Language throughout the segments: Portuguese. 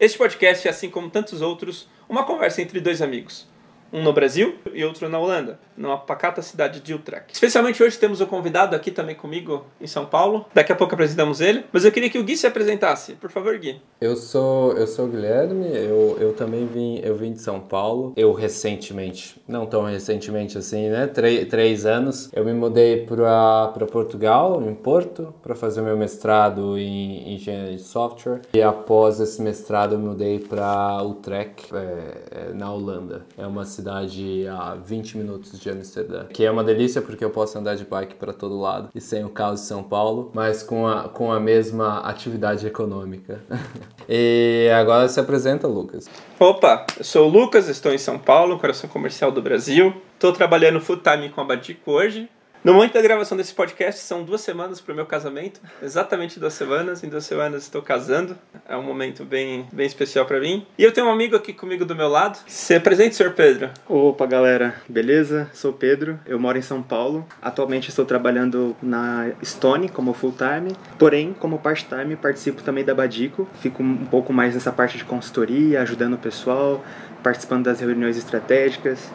Este podcast é, assim como tantos outros, uma conversa entre dois amigos um no Brasil e outro na Holanda, numa pacata cidade de Utrecht. Especialmente hoje temos o convidado aqui também comigo em São Paulo. Daqui a pouco apresentamos ele, mas eu queria que o Gui se apresentasse. Por favor, Gui. Eu sou eu sou o Guilherme, eu, eu também vim eu vim de São Paulo. Eu recentemente, não tão recentemente assim, né? Três, três anos, eu me mudei para Portugal, em Porto, para fazer meu mestrado em engenharia de software. E após esse mestrado eu mudei para Utrecht, é, é, na Holanda. É uma cidade cidade a 20 minutos de Amsterdã, que é uma delícia porque eu posso andar de bike para todo lado e sem o caos de São Paulo, mas com a, com a mesma atividade econômica. e agora se apresenta, Lucas. Opa, eu sou o Lucas, estou em São Paulo, coração comercial do Brasil. Estou trabalhando full time com a Badico hoje, no momento da gravação desse podcast, são duas semanas para o meu casamento. Exatamente duas semanas. Em duas semanas estou casando. É um momento bem, bem especial para mim. E eu tenho um amigo aqui comigo do meu lado. Se apresente, senhor Pedro. Opa, galera. Beleza? Sou Pedro. Eu moro em São Paulo. Atualmente estou trabalhando na Stone como full-time. Porém, como part-time, participo também da Badico. Fico um pouco mais nessa parte de consultoria, ajudando o pessoal, participando das reuniões estratégicas.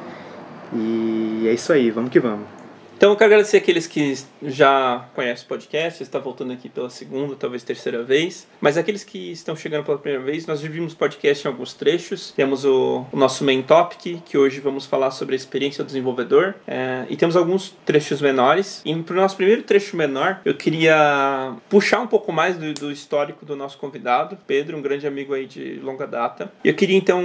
E é isso aí. Vamos que vamos. Então eu quero agradecer aqueles que já conhecem o podcast, está voltando aqui pela segunda, talvez terceira vez. Mas aqueles que estão chegando pela primeira vez, nós dividimos o podcast em alguns trechos. Temos o, o nosso main topic, que hoje vamos falar sobre a experiência do desenvolvedor. É, e temos alguns trechos menores. E para o nosso primeiro trecho menor, eu queria puxar um pouco mais do, do, histórico do nosso convidado, Pedro, um grande amigo aí de longa data. E eu queria então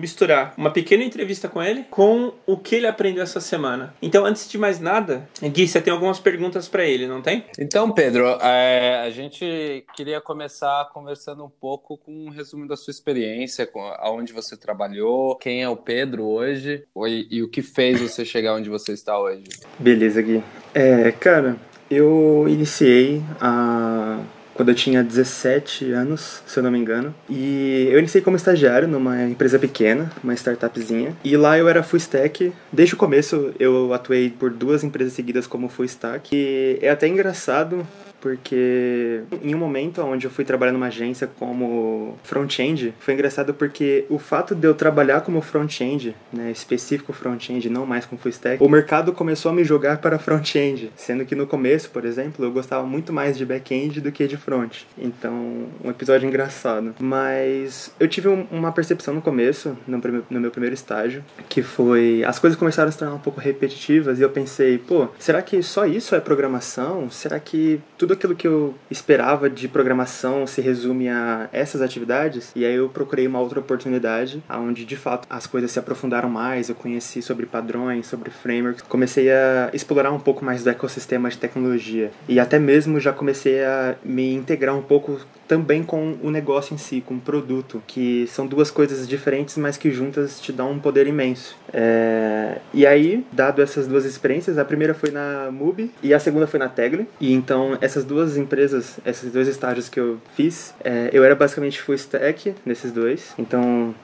misturar uma pequena entrevista com ele com o que ele aprendeu essa semana. Então, antes de mais nada, nada. Gui, você tem algumas perguntas para ele, não tem? Então, Pedro, é, a gente queria começar conversando um pouco com um resumo da sua experiência, com aonde você trabalhou, quem é o Pedro hoje e, e o que fez você chegar onde você está hoje. Beleza, Gui. É, cara, eu iniciei a quando eu tinha 17 anos, se eu não me engano. E eu iniciei como estagiário numa empresa pequena, uma startupzinha. E lá eu era full stack. Desde o começo eu atuei por duas empresas seguidas como full stack. E é até engraçado porque em um momento onde eu fui trabalhar numa agência como front-end, foi engraçado porque o fato de eu trabalhar como front-end, né, específico front-end, não mais com full stack, o mercado começou a me jogar para front-end, sendo que no começo, por exemplo, eu gostava muito mais de back-end do que de front. Então, um episódio engraçado. Mas eu tive um, uma percepção no começo, no, no meu primeiro estágio, que foi as coisas começaram a se tornar um pouco repetitivas e eu pensei, pô, será que só isso é programação? Será que tudo tudo aquilo que eu esperava de programação se resume a essas atividades. E aí eu procurei uma outra oportunidade, onde de fato as coisas se aprofundaram mais. Eu conheci sobre padrões, sobre frameworks, comecei a explorar um pouco mais do ecossistema de tecnologia e até mesmo já comecei a me integrar um pouco também com o negócio em si, com o produto, que são duas coisas diferentes, mas que juntas te dão um poder imenso. É... E aí, dado essas duas experiências, a primeira foi na MUBI e a segunda foi na Tegli. E então, essas duas empresas, esses dois estágios que eu fiz, é... eu era basicamente full stack nesses dois. Então,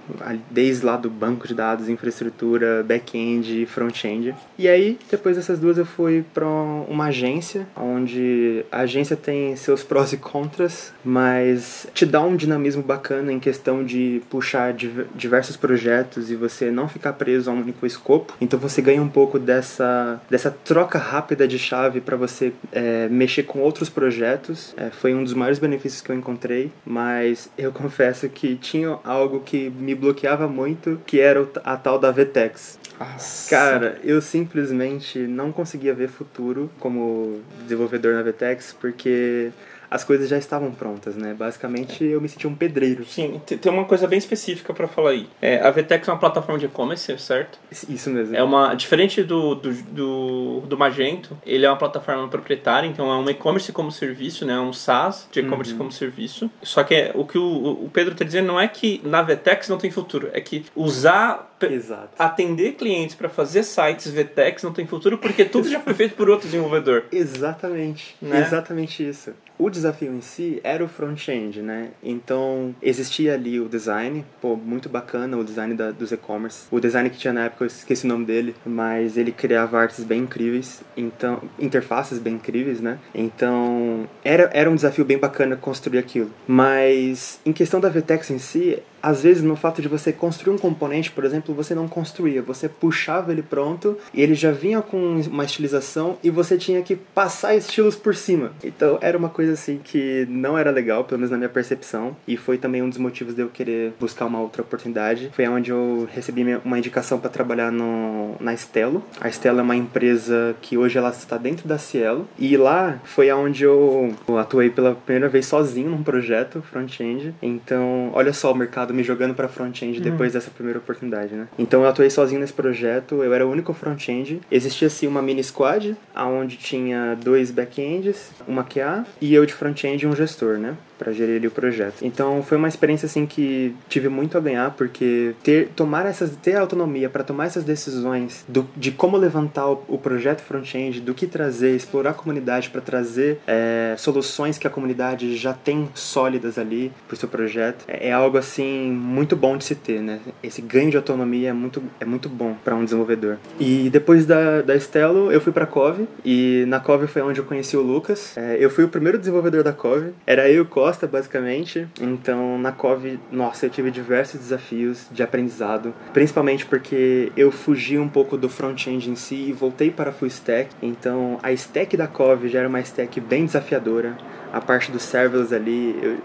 desde lá do banco de dados, infraestrutura, back-end e front-end. E aí, depois dessas duas, eu fui para uma agência, onde a agência tem seus prós e contras, mas mas te dá um dinamismo bacana em questão de puxar diversos projetos e você não ficar preso a um único escopo. Então você ganha um pouco dessa, dessa troca rápida de chave para você é, mexer com outros projetos. É, foi um dos maiores benefícios que eu encontrei, mas eu confesso que tinha algo que me bloqueava muito, que era a tal da VTEX. Nossa. Cara, eu simplesmente não conseguia ver futuro como desenvolvedor na VTEX porque as coisas já estavam prontas, né? Basicamente, eu me senti um pedreiro. Sim, tem uma coisa bem específica para falar aí. É, a VTEX é uma plataforma de e-commerce, certo? Isso mesmo. É uma diferente do, do, do, do Magento, ele é uma plataforma proprietária, então é um e-commerce como serviço, né? Um SaaS de e-commerce uhum. como serviço. Só que é, o que o, o Pedro está dizendo não é que na VTEX não tem futuro, é que usar Exato. atender clientes para fazer sites VTEX não tem futuro porque tudo já foi feito por outro desenvolvedor. Exatamente. Né? Exatamente isso. O desafio em si era o front-end, né? Então, existia ali o design, pô, muito bacana o design da, dos e-commerce. O design que tinha na época, eu esqueci o nome dele, mas ele criava artes bem incríveis, então, interfaces bem incríveis, né? Então, era, era um desafio bem bacana construir aquilo. Mas, em questão da VTEX em si, às vezes no fato de você construir um componente, por exemplo, você não construía, você puxava ele pronto e ele já vinha com uma estilização e você tinha que passar estilos por cima. Então era uma coisa assim que não era legal, pelo menos na minha percepção, e foi também um dos motivos de eu querer buscar uma outra oportunidade. Foi onde eu recebi uma indicação para trabalhar no, na Estelo. A Estelo é uma empresa que hoje ela está dentro da Cielo e lá foi onde eu atuei pela primeira vez sozinho num projeto front-end. Então, olha só o mercado me jogando para front-end depois dessa primeira oportunidade, né? Então eu atuei sozinho nesse projeto, eu era o único front-end. Existia assim uma mini squad, aonde tinha dois back-ends, uma QA e eu de front-end e um gestor, né? Para gerir o projeto. Então foi uma experiência assim que tive muito a ganhar porque ter tomar essas ter autonomia para tomar essas decisões do, de como levantar o, o projeto front-end, do que trazer, explorar a comunidade para trazer é, soluções que a comunidade já tem sólidas ali para o seu projeto é, é algo assim muito bom de se ter, né? Esse ganho de autonomia é muito é muito bom para um desenvolvedor. E depois da da Stelo eu fui para Cove e na Cove foi onde eu conheci o Lucas. É, eu fui o primeiro desenvolvedor da Cove. Era eu e o Costa, basicamente. Então, na COV, nossa, eu tive diversos desafios de aprendizado, principalmente porque eu fugi um pouco do front-end em si e voltei para full stack. Então, a stack da COV já era uma stack bem desafiadora. A parte dos serverless ali, eu,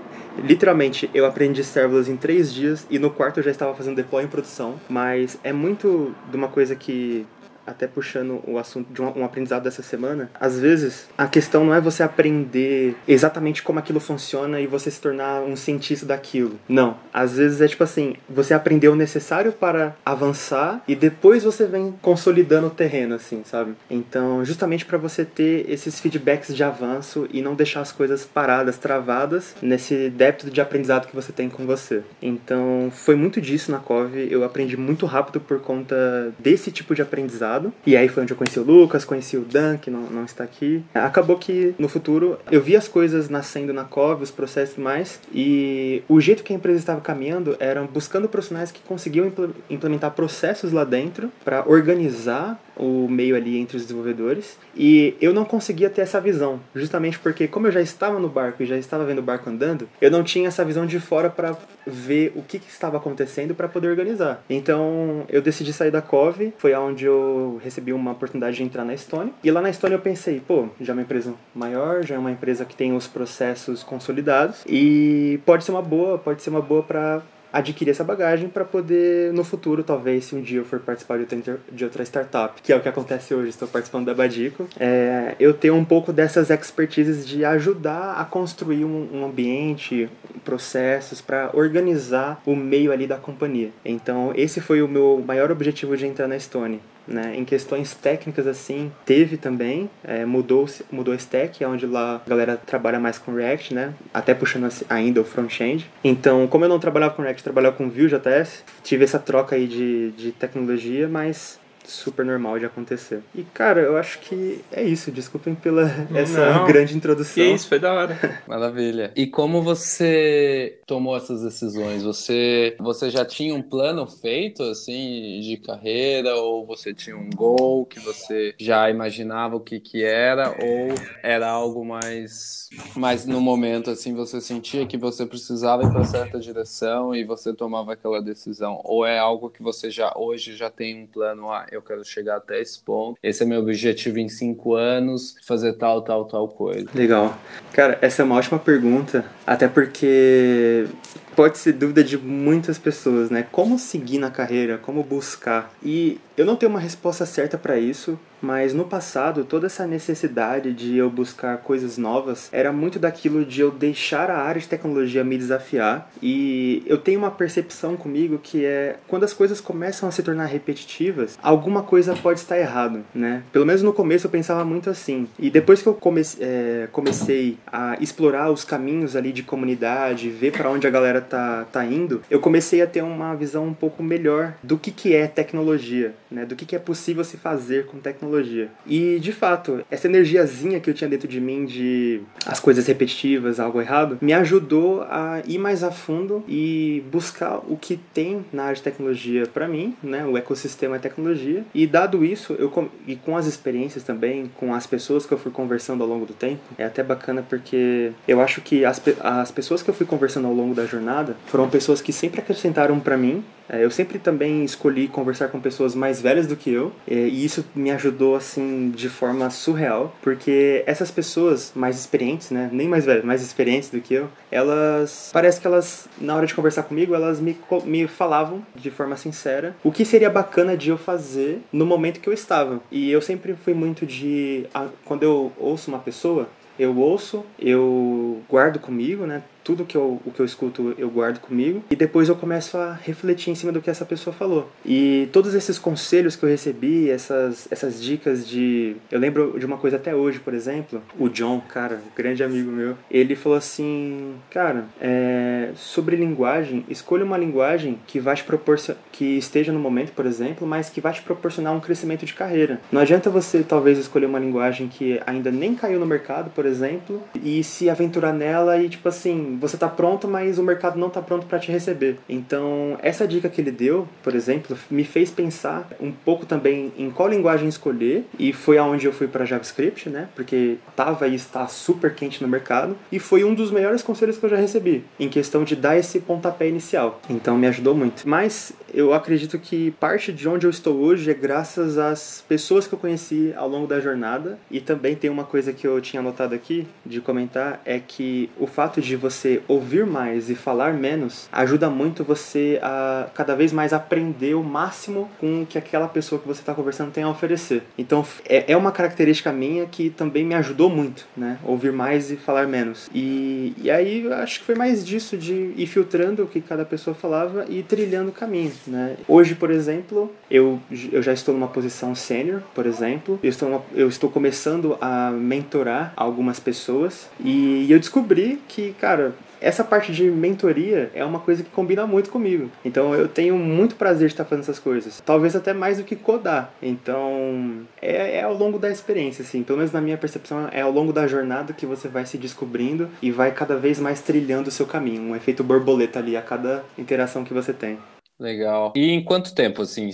literalmente, eu aprendi serverless em três dias e no quarto eu já estava fazendo deploy em produção. Mas é muito de uma coisa que até puxando o assunto de um, aprendizado dessa semana, às vezes a questão não é você aprender exatamente como aquilo funciona e você se tornar um cientista daquilo. Não. Às vezes é tipo assim, você aprendeu o necessário para avançar e depois você vem consolidando o terreno, assim, sabe? Então, justamente para você ter esses feedbacks de avanço e não deixar as coisas paradas, travadas nesse débito de aprendizado que você tem com você. Então, foi muito disso na COV. Eu aprendi muito rápido por conta desse tipo de aprendizado passado. E aí foi onde eu conheci o Lucas, conheci o Dan, que não, não está aqui. Acabou que no futuro eu vi as coisas nascendo na COV, os processos mais, e o jeito que a empresa estava caminhando era buscando profissionais que conseguiam implementar processos lá dentro para organizar o meio ali entre os desenvolvedores e eu não conseguia ter essa visão, justamente porque como eu já estava no barco e já estava vendo o barco andando, eu não tinha essa visão de fora para ver o que, que estava acontecendo para poder organizar. Então eu decidi sair da COV, foi aonde eu recebi uma oportunidade de entrar na Estônia e lá na Estônia eu pensei, pô, já é uma empresa maior, já é uma empresa que tem os processos consolidados e pode ser uma boa, pode ser uma boa para adquirir essa bagagem para poder, no futuro, talvez, se um dia eu for participar de outra, de outra startup, que é o que acontece hoje, estou participando da Badico, é, eu tenho um pouco dessas expertises de ajudar a construir um, um ambiente, processos, para organizar o meio ali da companhia. Então, esse foi o meu maior objetivo de entrar na Stone né? Em questões técnicas, assim, teve também, é, mudou, mudou a stack, é onde lá a galera trabalha mais com React, né? Até puxando ainda o front-end. Então, como eu não trabalhava com React, trabalhava com Vue.js, tive essa troca aí de, de tecnologia, mas super normal de acontecer. E, cara, eu acho que é isso. Desculpem pela essa Não, grande introdução. Que isso, foi da hora. Maravilha. E como você tomou essas decisões? Você, você já tinha um plano feito, assim, de carreira? Ou você tinha um gol que você já imaginava o que que era? Ou era algo mais, mais no momento, assim, você sentia que você precisava ir para certa direção e você tomava aquela decisão? Ou é algo que você já hoje já tem um plano, ah, eu quero chegar até esse ponto. Esse é meu objetivo em cinco anos, fazer tal, tal, tal coisa. Legal. Cara, essa é uma ótima pergunta, até porque pode ser dúvida de muitas pessoas, né? Como seguir na carreira, como buscar. E eu não tenho uma resposta certa para isso, mas no passado toda essa necessidade de eu buscar coisas novas era muito daquilo de eu deixar a área de tecnologia me desafiar e eu tenho uma percepção comigo que é quando as coisas começam a se tornar repetitivas, alguma coisa pode estar errado, né? Pelo menos no começo eu pensava muito assim. E depois que eu comecei, é, comecei a explorar os caminhos ali de comunidade, ver para onde a galera tá, tá indo, eu comecei a ter uma visão um pouco melhor do que, que é tecnologia, né? Do que, que é possível se fazer com tecnologia. E, de fato, essa energiazinha que eu tinha dentro de mim de as coisas repetitivas, algo errado, me ajudou a ir mais a fundo e buscar o que tem na área de tecnologia para mim, né? O ecossistema é tecnologia. E dado isso, eu e com as experiências também, com as pessoas que eu fui conversando ao longo do tempo, é até bacana porque eu acho que as, as pessoas que eu fui conversando ao longo da jornada foram pessoas que sempre acrescentaram para mim é, eu sempre também escolhi conversar com pessoas mais velhas do que eu, é, e isso me ajudou assim de forma surreal, porque essas pessoas mais experientes, né, nem mais velhas, mais experientes do que eu, elas parece que elas na hora de conversar comigo, elas me, me falavam de forma sincera o que seria bacana de eu fazer no momento que eu estava. E eu sempre fui muito de quando eu ouço uma pessoa, eu ouço, eu guardo comigo, né? Tudo que eu, o que eu escuto eu guardo comigo e depois eu começo a refletir em cima do que essa pessoa falou. E todos esses conselhos que eu recebi, essas, essas dicas de. Eu lembro de uma coisa até hoje, por exemplo, o John, cara, grande amigo meu, ele falou assim: Cara, é, sobre linguagem, escolha uma linguagem que vai te proporcionar, que esteja no momento, por exemplo, mas que vai te proporcionar um crescimento de carreira. Não adianta você talvez escolher uma linguagem que ainda nem caiu no mercado, por exemplo, e se aventurar nela e tipo assim você está pronto, mas o mercado não está pronto para te receber. Então, essa dica que ele deu, por exemplo, me fez pensar um pouco também em qual linguagem escolher e foi aonde eu fui para JavaScript, né? Porque tava e está super quente no mercado e foi um dos melhores conselhos que eu já recebi em questão de dar esse pontapé inicial. Então, me ajudou muito. Mas eu acredito que parte de onde eu estou hoje é graças às pessoas que eu conheci ao longo da jornada e também tem uma coisa que eu tinha anotado aqui de comentar é que o fato de você você ouvir mais e falar menos ajuda muito você a cada vez mais aprender o máximo com o que aquela pessoa que você está conversando tem a oferecer. Então é, é uma característica minha que também me ajudou muito, né? Ouvir mais e falar menos. E, e aí acho que foi mais disso de ir filtrando o que cada pessoa falava e trilhando o caminho, né? Hoje, por exemplo, eu, eu já estou numa posição sênior, por exemplo. Eu estou, eu estou começando a mentorar algumas pessoas e eu descobri que, cara, essa parte de mentoria é uma coisa que combina muito comigo. Então eu tenho muito prazer de estar fazendo essas coisas. Talvez até mais do que codar. Então é, é, ao longo da experiência, assim. Pelo menos na minha percepção, é ao longo da jornada que você vai se descobrindo e vai cada vez mais trilhando o seu caminho. Um efeito borboleta ali a cada interação que você tem. Legal. E em quanto tempo, assim,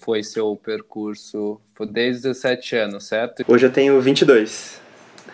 foi seu percurso? Foi desde 17 anos, certo? Hoje eu tenho 22.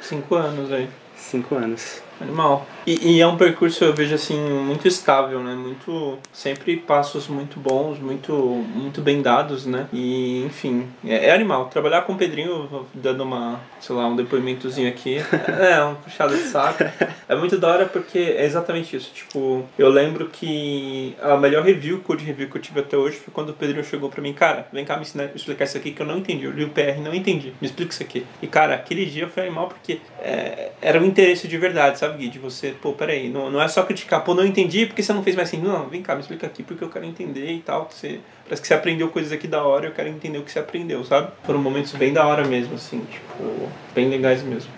Cinco anos aí. Cinco anos. Animal. E, e, é um percurso, eu vejo assim, muito estável, né? Muito. Sempre passos muito bons, muito, muito bem dados, né? E, enfim, é, é animal. Trabalhar com o Pedrinho, dando uma, sei lá, um depoimentozinho aqui, é um puxado de saco. É muito da hora porque é exatamente isso. Tipo, eu lembro que a melhor review, code review que eu tive até hoje foi quando o Pedrinho chegou pra mim, cara, vem cá me, ensinar, explicar isso aqui que eu não entendi. Eu li o PR não entendi. Me explica isso aqui. E, cara, aquele dia foi animal porque é, era um interesse de verdade, sabe, Gui? De você pô, peraí, não, não é só criticar, pô, não entendi porque você não fez mais assim. Não, vem cá, me explica aqui porque eu quero entender e tal. Você, parece que você aprendeu coisas aqui da hora eu quero entender o que você aprendeu, sabe? Foram momentos bem da hora mesmo, assim, tipo, bem legais mesmo.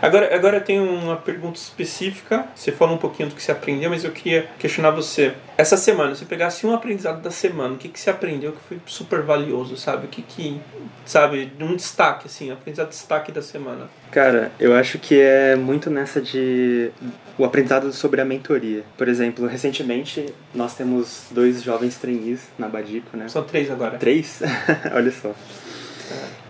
Agora, agora eu tenho uma pergunta específica. Você falou um pouquinho do que você aprendeu, mas eu queria questionar você. Essa semana, se pegasse um aprendizado da semana, o que, que você aprendeu que foi super valioso, sabe? O que que, sabe, um destaque, assim, aprendizado destaque da semana? Cara, eu acho que é muito nessa de o aprendizado sobre a mentoria. Por exemplo, recentemente nós temos dois jovens trainees na Badico, né? São três agora. Três? Olha só.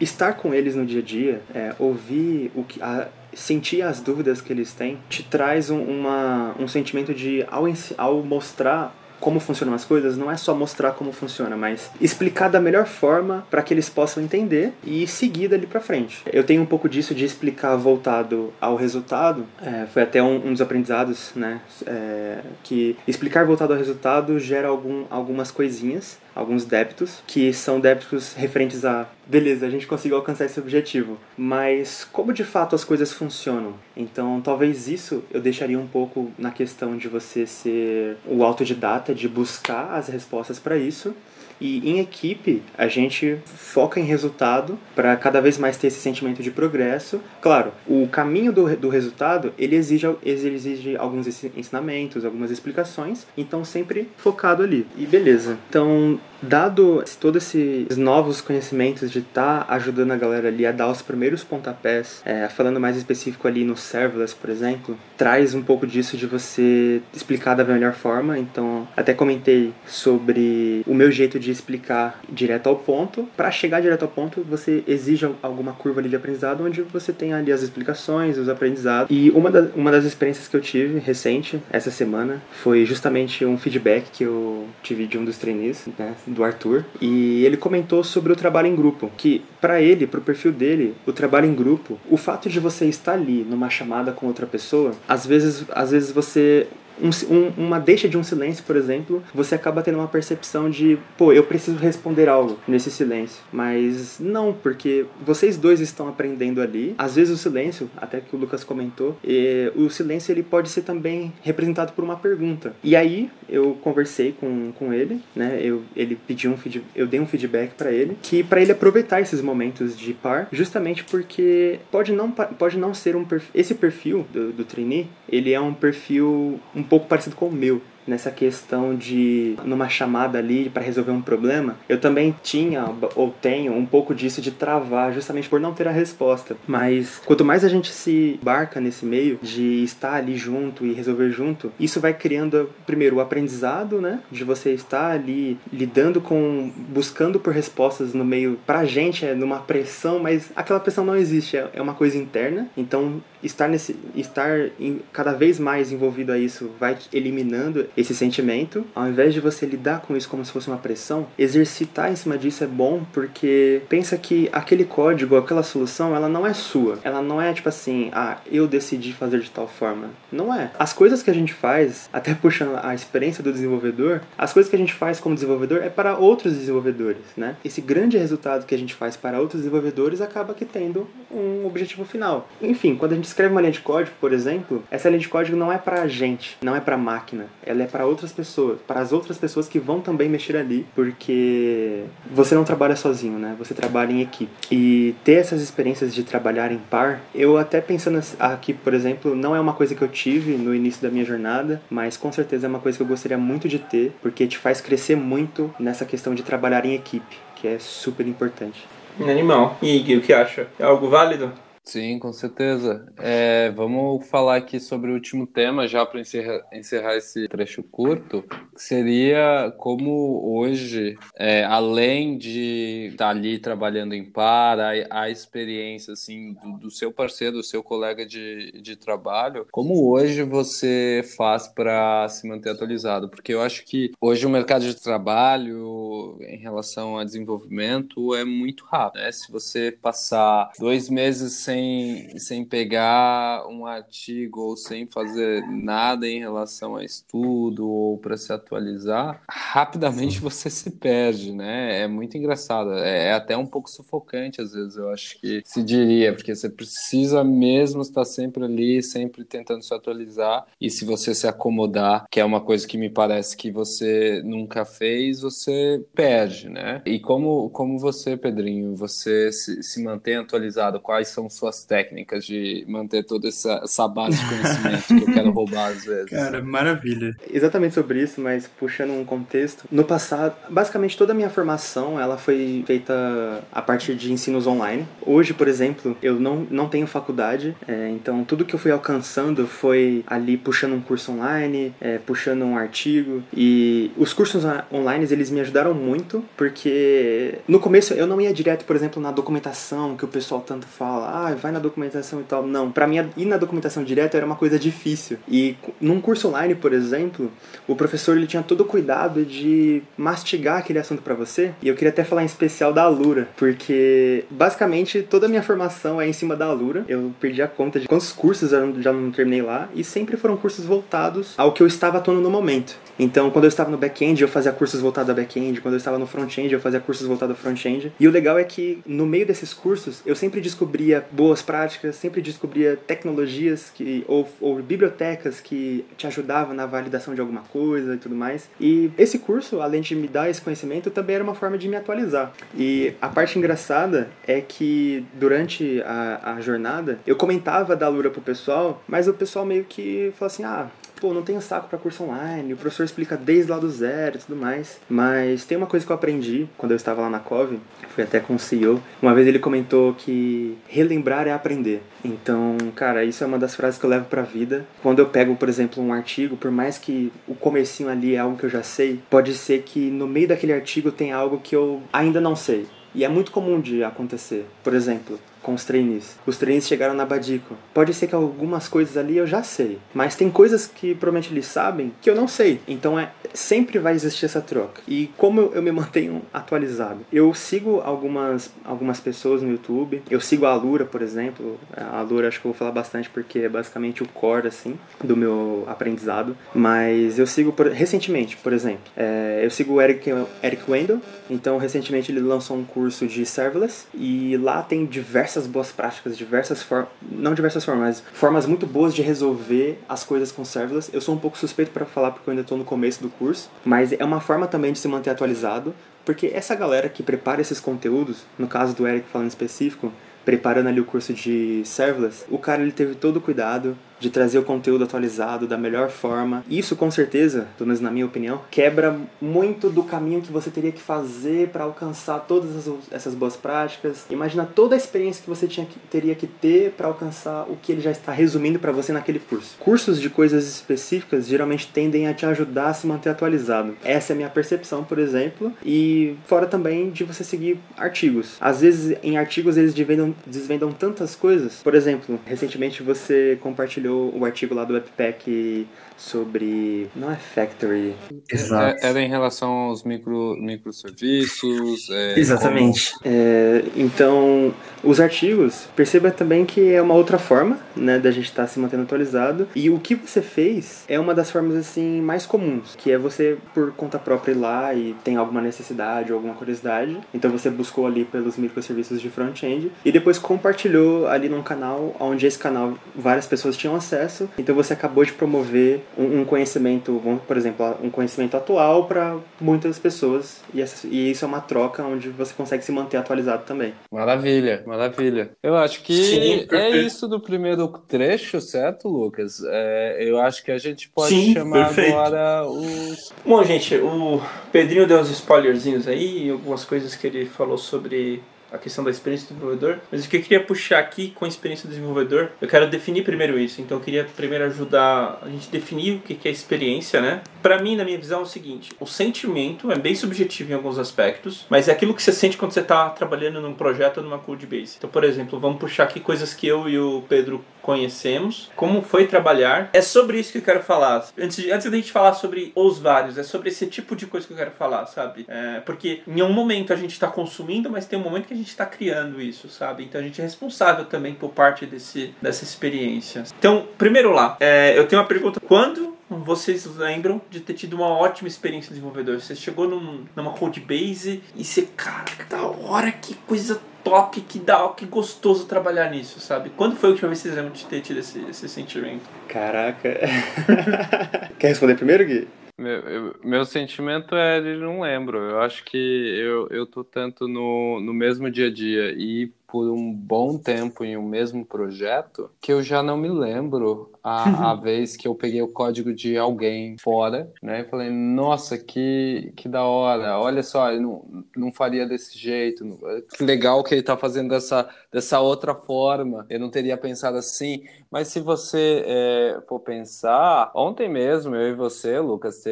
Estar com eles no dia a dia, é, ouvir o que, a, sentir as dúvidas que eles têm, te traz um, uma, um sentimento de, ao, ao mostrar como funcionam as coisas não é só mostrar como funciona, mas explicar da melhor forma para que eles possam entender e seguir dali para frente. Eu tenho um pouco disso de explicar voltado ao resultado. É, foi até um, um, dos aprendizados, né? É, que explicar voltado ao resultado gera algum, algumas coisinhas alguns débitos, que são débitos referentes a beleza, a gente conseguiu alcançar esse objetivo, mas como de fato as coisas funcionam? Então, talvez isso eu deixaria um pouco na questão de você ser o autodidata, de buscar as respostas para isso E em equipe, a gente foca em resultado para cada vez mais ter esse sentimento de progresso. Claro, o caminho do, do resultado, ele exige, ele exige alguns ensinamentos, algumas explicações, então sempre focado ali. E beleza. Então, dado todos esses novos conhecimentos de estar tá ajudando a galera ali a dar os primeiros pontapés, é, falando mais específico ali no serverless, por exemplo, traz um pouco disso de você explicar da melhor forma. Então, até comentei sobre o meu jeito de explicar direto ao ponto. Para chegar direto ao ponto, você exige alguma curva ali de aprendizado onde você tem ali as explicações, os aprendizados. E uma, da, uma das experiências que eu tive recente, essa semana, foi justamente um feedback que eu tive de um dos trainees, né, do Arthur, e ele comentou sobre o trabalho em grupo, que para ele, para o perfil dele, o trabalho em grupo, o fato de você estar ali numa chamada com outra pessoa, às vezes, às vezes você um, um, uma deixa de um silêncio, por exemplo, você acaba tendo uma percepção de, pô, eu preciso responder algo nesse silêncio. Mas não, porque vocês dois estão aprendendo ali. Às vezes o silêncio, até que o Lucas comentou, e, o silêncio ele pode ser também representado por uma pergunta. E aí eu conversei com, com ele, né? Eu, ele pediu um eu dei um feedback para ele, que para ele aproveitar esses momentos de par, justamente porque pode não, pode não ser um perfil, esse perfil do, do trainee, ele é um perfil um pouco parecido com o meu nessa questão de numa chamada ali para resolver um problema, eu também tinha ou tenho um pouco disso de travar justamente por não ter a resposta. Mas quanto mais a gente se embarca nesse meio de estar ali junto e resolver junto, isso vai criando primeiro o aprendizado, né, de você estar ali lidando com buscando por respostas no meio pra gente é numa pressão, mas aquela pressão não existe, é, é uma coisa interna. Então, estar nesse estar em, cada vez mais envolvido a isso vai eliminando esse sentimento, ao invés de você lidar com isso como se fosse uma pressão, exercitar em cima disso é bom porque pensa que aquele código, aquela solução, ela não é sua. Ela não é tipo assim, ah, eu decidi fazer de tal forma. Não é. As coisas que a gente faz, até puxando a experiência do desenvolvedor, as coisas que a gente faz como desenvolvedor é para outros desenvolvedores, né? Esse grande resultado que a gente faz para outros desenvolvedores acaba que tendo um objetivo final. Enfim, quando a gente escreve uma linha de código, por exemplo, essa linha de código não é para a gente, não é para a máquina. Ela é é para outras pessoas, para as outras pessoas que vão também mexer ali, porque você não trabalha sozinho, né? Você trabalha em equipe. E ter essas experiências de trabalhar em par, eu até pensando aqui, por exemplo, não é uma coisa que eu tive no início da minha jornada, mas com certeza é uma coisa que eu gostaria muito de ter, porque te faz crescer muito nessa questão de trabalhar em equipe, que é super importante. Animal. E o que acha? É algo válido? Sim, com certeza. É, vamos falar aqui sobre o último tema, já para encerrar, encerrar, esse trecho curto, que seria como hoje, é, além de estar tá ali trabalhando em par, a, a experiência assim, do, do, seu parceiro, do seu colega de, de trabalho, como hoje você faz para se manter atualizado? Porque eu acho que hoje o mercado de trabalho, em relação a desenvolvimento, é muito rápido. Né? Se você passar dois meses sem sem, sem pegar um artigo ou sem fazer nada em relação a estudo ou para se atualizar, rapidamente você se perde, né? É muito engraçado. É, é, até um pouco sufocante, às vezes, eu acho que se diria, porque você precisa mesmo estar sempre ali, sempre tentando se atualizar. E se você se acomodar, que é uma coisa que me parece que você nunca fez, você perde, né? E como, como você, Pedrinho, você se, se mantém atualizado? Quais são suas suas técnicas de manter toda essa, essa base de conhecimento que eu quero roubar às vezes. Cara, maravilha. Exatamente sobre isso, mas puxando um contexto. No passado, basicamente toda a minha formação ela foi feita a partir de ensinos online. Hoje, por exemplo, eu não, não tenho faculdade, é, então tudo que eu fui alcançando foi ali puxando um curso online, é, puxando um artigo. E os cursos online eles me ajudaram muito, porque no começo eu não ia direto, por exemplo, na documentação que o pessoal tanto fala, ah, vai na documentação e tal. Não, para mim ir na documentação direto era uma coisa difícil. E num curso online, por exemplo, o professor ele tinha todo o cuidado de mastigar aquele assunto para você. E eu queria até falar em especial da Alura, porque basicamente toda a minha formação é em cima da Alura. Eu perdi a conta de quantos cursos eu já não terminei lá e sempre foram cursos voltados ao que eu estava atuando no momento. Então, quando eu estava no back-end, eu fazia cursos voltados a back-end, quando eu estava no front-end, eu fazia cursos voltados a front-end. E o legal é que no meio desses cursos, eu sempre descobria boas práticas, sempre descobria tecnologias que ou, ou bibliotecas que te ajudavam na validação de alguma coisa e tudo mais. E esse curso, além de me dar esse conhecimento, também era uma forma de me atualizar. E a parte engraçada é que durante a, a jornada eu comentava da Lura pro pessoal, mas o pessoal meio que falou assim: ah, pô, não tenho saco para curso online, o professor explica desde lá do zero e tudo mais. Mas tem uma coisa que eu aprendi quando eu estava lá na COV, fui até com o CEO, uma vez ele comentou que relembrar é aprender. Então, cara, isso é uma das frases que eu levo pra vida. Quando eu pego, por exemplo, um artigo, por mais que o comecinho ali é algo que eu já sei, pode ser que no meio daquele artigo tenha algo que eu ainda não sei. E é muito comum de acontecer. Por exemplo, com os trainees. Os trainees chegaram na Badico. Pode ser que algumas coisas ali eu já sei, mas tem coisas que provavelmente eles sabem que eu não sei. Então é sempre vai existir essa troca. E como eu, eu me mantenho atualizado? Eu sigo algumas algumas pessoas no YouTube. Eu sigo a Alura, por exemplo. A Alura acho que eu vou falar bastante porque é basicamente o core assim do meu aprendizado. Mas eu sigo por, recentemente, por exemplo, é, eu sigo o Eric Eric Wendell. Então recentemente ele lançou um curso de serverless e lá tem diversas diversas boas práticas, diversas formas, não diversas formas, mas formas muito boas de resolver as coisas com serverless. Eu sou um pouco suspeito para falar porque eu ainda estou no começo do curso, mas é uma forma também de se manter atualizado, porque essa galera que prepara esses conteúdos, no caso do Eric falando específico, preparando ali o curso de serverless, o cara ele teve todo o cuidado de trazer o conteúdo atualizado da melhor forma. Isso, com certeza, pelo menos na minha opinião, quebra muito do caminho que você teria que fazer para alcançar todas essas boas práticas. Imagina toda a experiência que você tinha que, teria que ter para alcançar o que ele já está resumindo para você naquele curso. Cursos de coisas específicas geralmente tendem a te ajudar a se manter atualizado. Essa é a minha percepção, por exemplo, e fora também de você seguir artigos. Às vezes, em artigos, eles desvendam, desvendam tantas coisas. Por exemplo, recentemente você compartilhou compartilhou o artigo lá do Webpack sobre. Não é Factory. Exato. É, era em relação aos micro, microserviços. É, Exatamente. Como... É, então, os artigos, perceba também que é uma outra forma né, da gente estar tá se mantendo atualizado. E o que você fez é uma das formas assim mais comuns, que é você, por conta própria, ir lá e tem alguma necessidade ou alguma curiosidade. Então você buscou ali pelos microserviços de front-end e depois compartilhou ali num canal, onde esse canal várias pessoas tinham acesso. Então você acabou de promover um, um conhecimento, por exemplo, um conhecimento atual para muitas pessoas. E, essa, e, isso é uma troca onde você consegue se manter atualizado também. Maravilha, maravilha. Eu acho que Sim, é isso do primeiro trecho, certo, Lucas? É, eu acho que a gente pode Sim, chamar perfeito. agora os. Bom, gente, o Pedrinho deu uns spoilerzinhos aí, algumas coisas que ele falou sobre a questão da experiência do desenvolvedor, mas o que eu queria puxar aqui com a experiência do desenvolvedor, eu quero definir primeiro isso. Então eu queria primeiro ajudar a gente definir o que é experiência, né? Para mim, na minha visão, é o seguinte: o sentimento é bem subjetivo em alguns aspectos, mas é aquilo que você sente quando você está trabalhando num projeto ou numa code base. Então, por exemplo, vamos puxar aqui coisas que eu e o Pedro conhecemos, como foi trabalhar. É sobre isso que eu quero falar. Antes, de, antes da gente falar sobre os vários, é sobre esse tipo de coisa que eu quero falar, sabe? É, porque em um momento a gente está consumindo, mas tem um momento que a gente está criando isso, sabe? Então a gente é responsável também por parte desse, dessa experiência. Então, primeiro lá, é, eu tenho uma pergunta. Quando vocês lembram de ter tido uma ótima experiência de desenvolvedor? Você chegou num, numa code base e você, cara, que da hora, que coisa top, que da que gostoso trabalhar nisso, sabe? Quando foi a última vez que vocês lembram de ter tido esse, esse sentimento? Caraca. Quer responder primeiro, Gui? Meu, meu sentimento é de não lembro. Eu acho que eu, eu tô tanto no, no mesmo dia a dia e por um bom tempo em um mesmo projeto que eu já não me lembro a, a vez que eu peguei o código de alguém fora, né? E falei, nossa, que, que da hora, olha só, eu não, não faria desse jeito, que legal que ele tá fazendo dessa, dessa outra forma, eu não teria pensado assim. Mas se você é, for pensar, ontem mesmo eu e você, Lucas,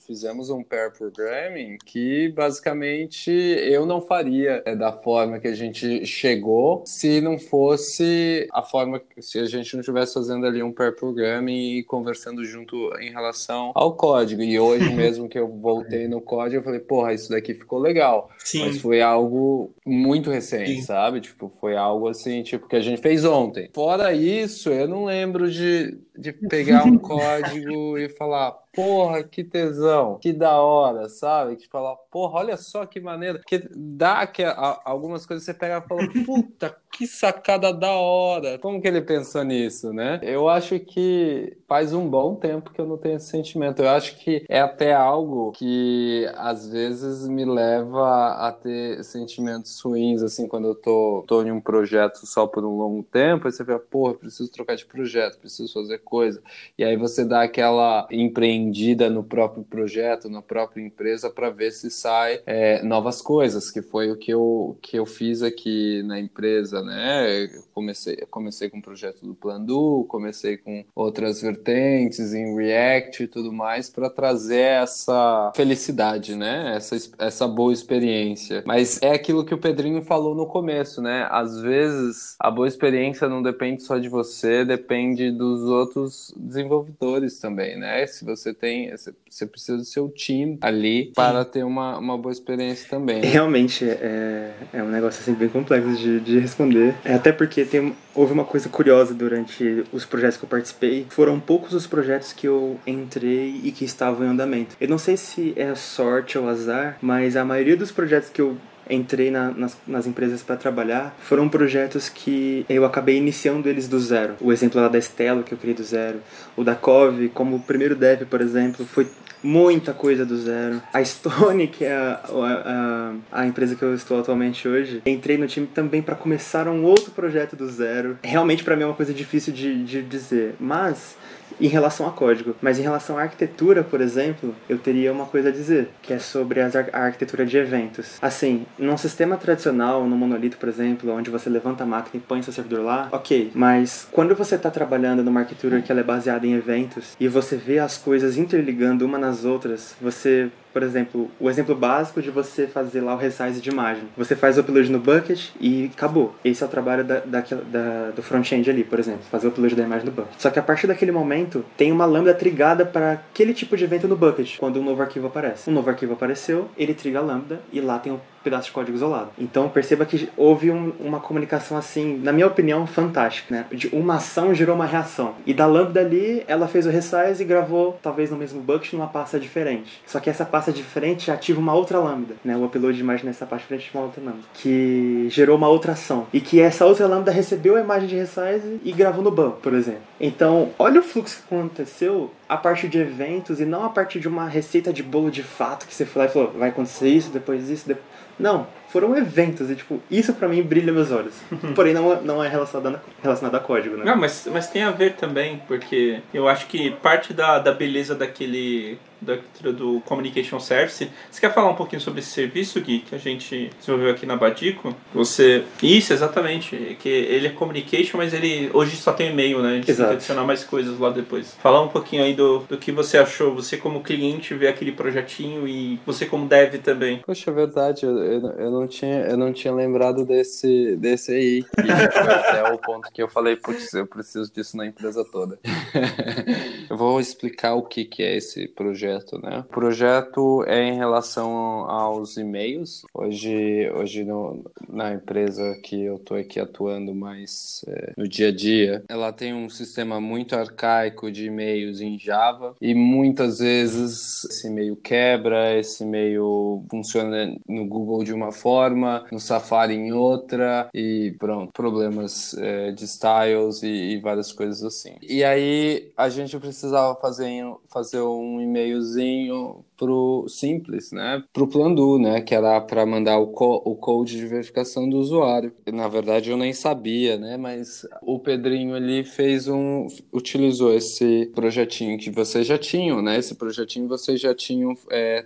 fizemos um pair programming que basicamente eu não faria é, da forma que a gente chegou se não fosse a forma, se a gente não estivesse fazendo ali um pair programming e conversando junto em relação ao código. E hoje mesmo que eu voltei no código, eu falei, porra, isso daqui ficou legal. Sim. Mas foi algo muito recente, Sim. sabe? Tipo, foi algo assim, tipo, que a gente fez ontem. Fora isso, eu não lembro de, de pegar um código e falar, porra, que tesão, que da hora, sabe? Que falar, porra, olha só que maneira. Que dá que algumas coisas você pega e fala, puta, que sacada da hora! Como que ele pensou nisso, né? Eu acho que faz um bom tempo que eu não tenho esse sentimento. Eu acho que é até algo que às vezes me leva a ter sentimentos ruins, assim, quando eu tô, tô em um projeto só por um longo tempo, aí você vê, porra, preciso trocar de projeto, preciso fazer coisa. E aí você dá aquela empreendida no próprio projeto, na própria empresa, para ver se sai é, novas coisas, que foi o que eu, que eu fiz aqui na empresa, né? Comecei, comecei com o projeto do Plandu, comecei com outras vertentes em React e tudo mais, para trazer essa felicidade, né? Essa, essa boa experiência. Mas é aquilo que o Pedrinho falou no começo, né? Às vezes a boa experiência não depende só de você, depende dos outros desenvolvedores também, né? Se você tem, você precisa do seu time ali para ter uma, uma boa experiência também. Né? Realmente é, é um negócio assim bem complexo de, de responder. É até porque tem, houve uma coisa curiosa durante os projetos que eu participei. Foram poucos os projetos que eu entrei e que estavam em andamento. Eu não sei se é sorte ou azar, mas a maioria dos projetos que eu entrei na, nas, nas, empresas para trabalhar foram projetos que eu acabei iniciando eles do zero. O exemplo lá da Estela, que eu criei do zero. O da Cove, como primeiro dev, por exemplo, foi muita coisa do zero. A Stone, que é a, a, a empresa que eu estou atualmente hoje, entrei no time também para começar um outro projeto do zero. Realmente para mim é uma coisa difícil de, de dizer, mas em relação a código. Mas em relação à arquitetura, por exemplo, eu teria uma coisa a dizer, que é sobre a arquitetura de eventos. Assim, num sistema tradicional, no monolito, por exemplo, onde você levanta a máquina e põe seu servidor lá, ok. Mas quando você está trabalhando numa arquitetura que é baseada em eventos e você vê as coisas interligando uma nas outras, você por exemplo, o exemplo básico de você fazer lá o resize de imagem. Você faz o upload no bucket e acabou. Esse é o trabalho da, da, da do front-end ali, por exemplo, fazer o upload da imagem no bucket. Só que a partir daquele momento, tem uma lambda trigada para aquele tipo de evento no bucket, quando um novo arquivo aparece. Um novo arquivo apareceu, ele triga a lambda e lá tem o pedaço de código isolado. Então perceba que houve um, uma comunicação assim, na minha opinião, fantástica, né? De uma ação gerou uma reação. E da lambda ali, ela fez o resize e gravou, talvez no mesmo bucket, numa pasta diferente. Só que essa pasta diferente ativa uma outra lambda, né? O upload de imagem nessa pasta diferente ativa uma outra lambda, que gerou uma outra ação. E que essa outra lambda recebeu a imagem de resize e gravou no banco, por exemplo. Então, olha o fluxo que aconteceu a partir de eventos e não a partir de uma receita de bolo de fato que você foi lá e falou, vai acontecer isso, depois isso, depois... Não, foram eventos e, tipo, isso para mim brilha meus olhos. Porém, não, não é relacionado a, relacionado a código, né? Não, mas, mas tem a ver também, porque eu acho que parte da, da beleza daquele da do Communication Service. Você quer falar um pouquinho sobre esse serviço, Gui, que a gente desenvolveu aqui na Badico? Você... Isso, exatamente. Que ele é Communication, mas ele hoje só tem e-mail, né? A gente Exato. tem que adicionar mais coisas lá depois. Falar um pouquinho aí do, do que você achou. Você como cliente vê aquele projetinho e você como dev também. Poxa, é verdade. Eu, eu, eu não, tinha, eu não tinha lembrado desse, desse aí. Que até o ponto que eu falei, putz, eu preciso disso na empresa toda. eu vou explicar o que, que é esse projeto projeto, né? O projeto é em relação aos e-mails. Hoje, hoje no, na empresa que eu estou aqui atuando mais é, no dia a dia, ela tem um sistema muito arcaico de e-mails em Java e muitas vezes esse e-mail quebra, esse e-mail funciona no Google de uma forma, no Safari em outra e pronto, problemas é, de styles e, e várias coisas assim. E aí a gente precisava fazer, fazer um e-mail e-mailzinho pro simples, né? Pro Plandu, né? Que era para mandar o, co o code de verificação do usuário. Na verdade, eu nem sabia, né? Mas o Pedrinho ali fez um, utilizou esse projetinho que vocês já tinham, né? Esse projetinho vocês já tinham é,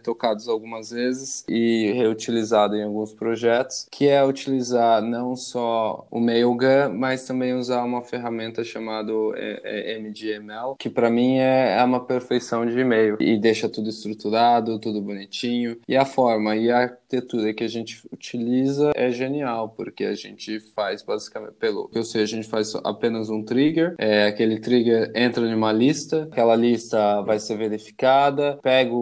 algumas vezes e reutilizado em alguns projetos, que é utilizar não só o Mailgun, mas também usar uma ferramenta chamada é, é, MDML, que para mim é, é uma perfeição de e-mail e deixa tudo estruturado estruturado, tudo bonitinho. E a forma e a arquitetura que a gente utiliza é genial, porque a gente faz basicamente pelo que eu sei, a gente faz apenas um trigger. É, aquele trigger entra em uma lista, aquela lista vai ser verificada, pega o,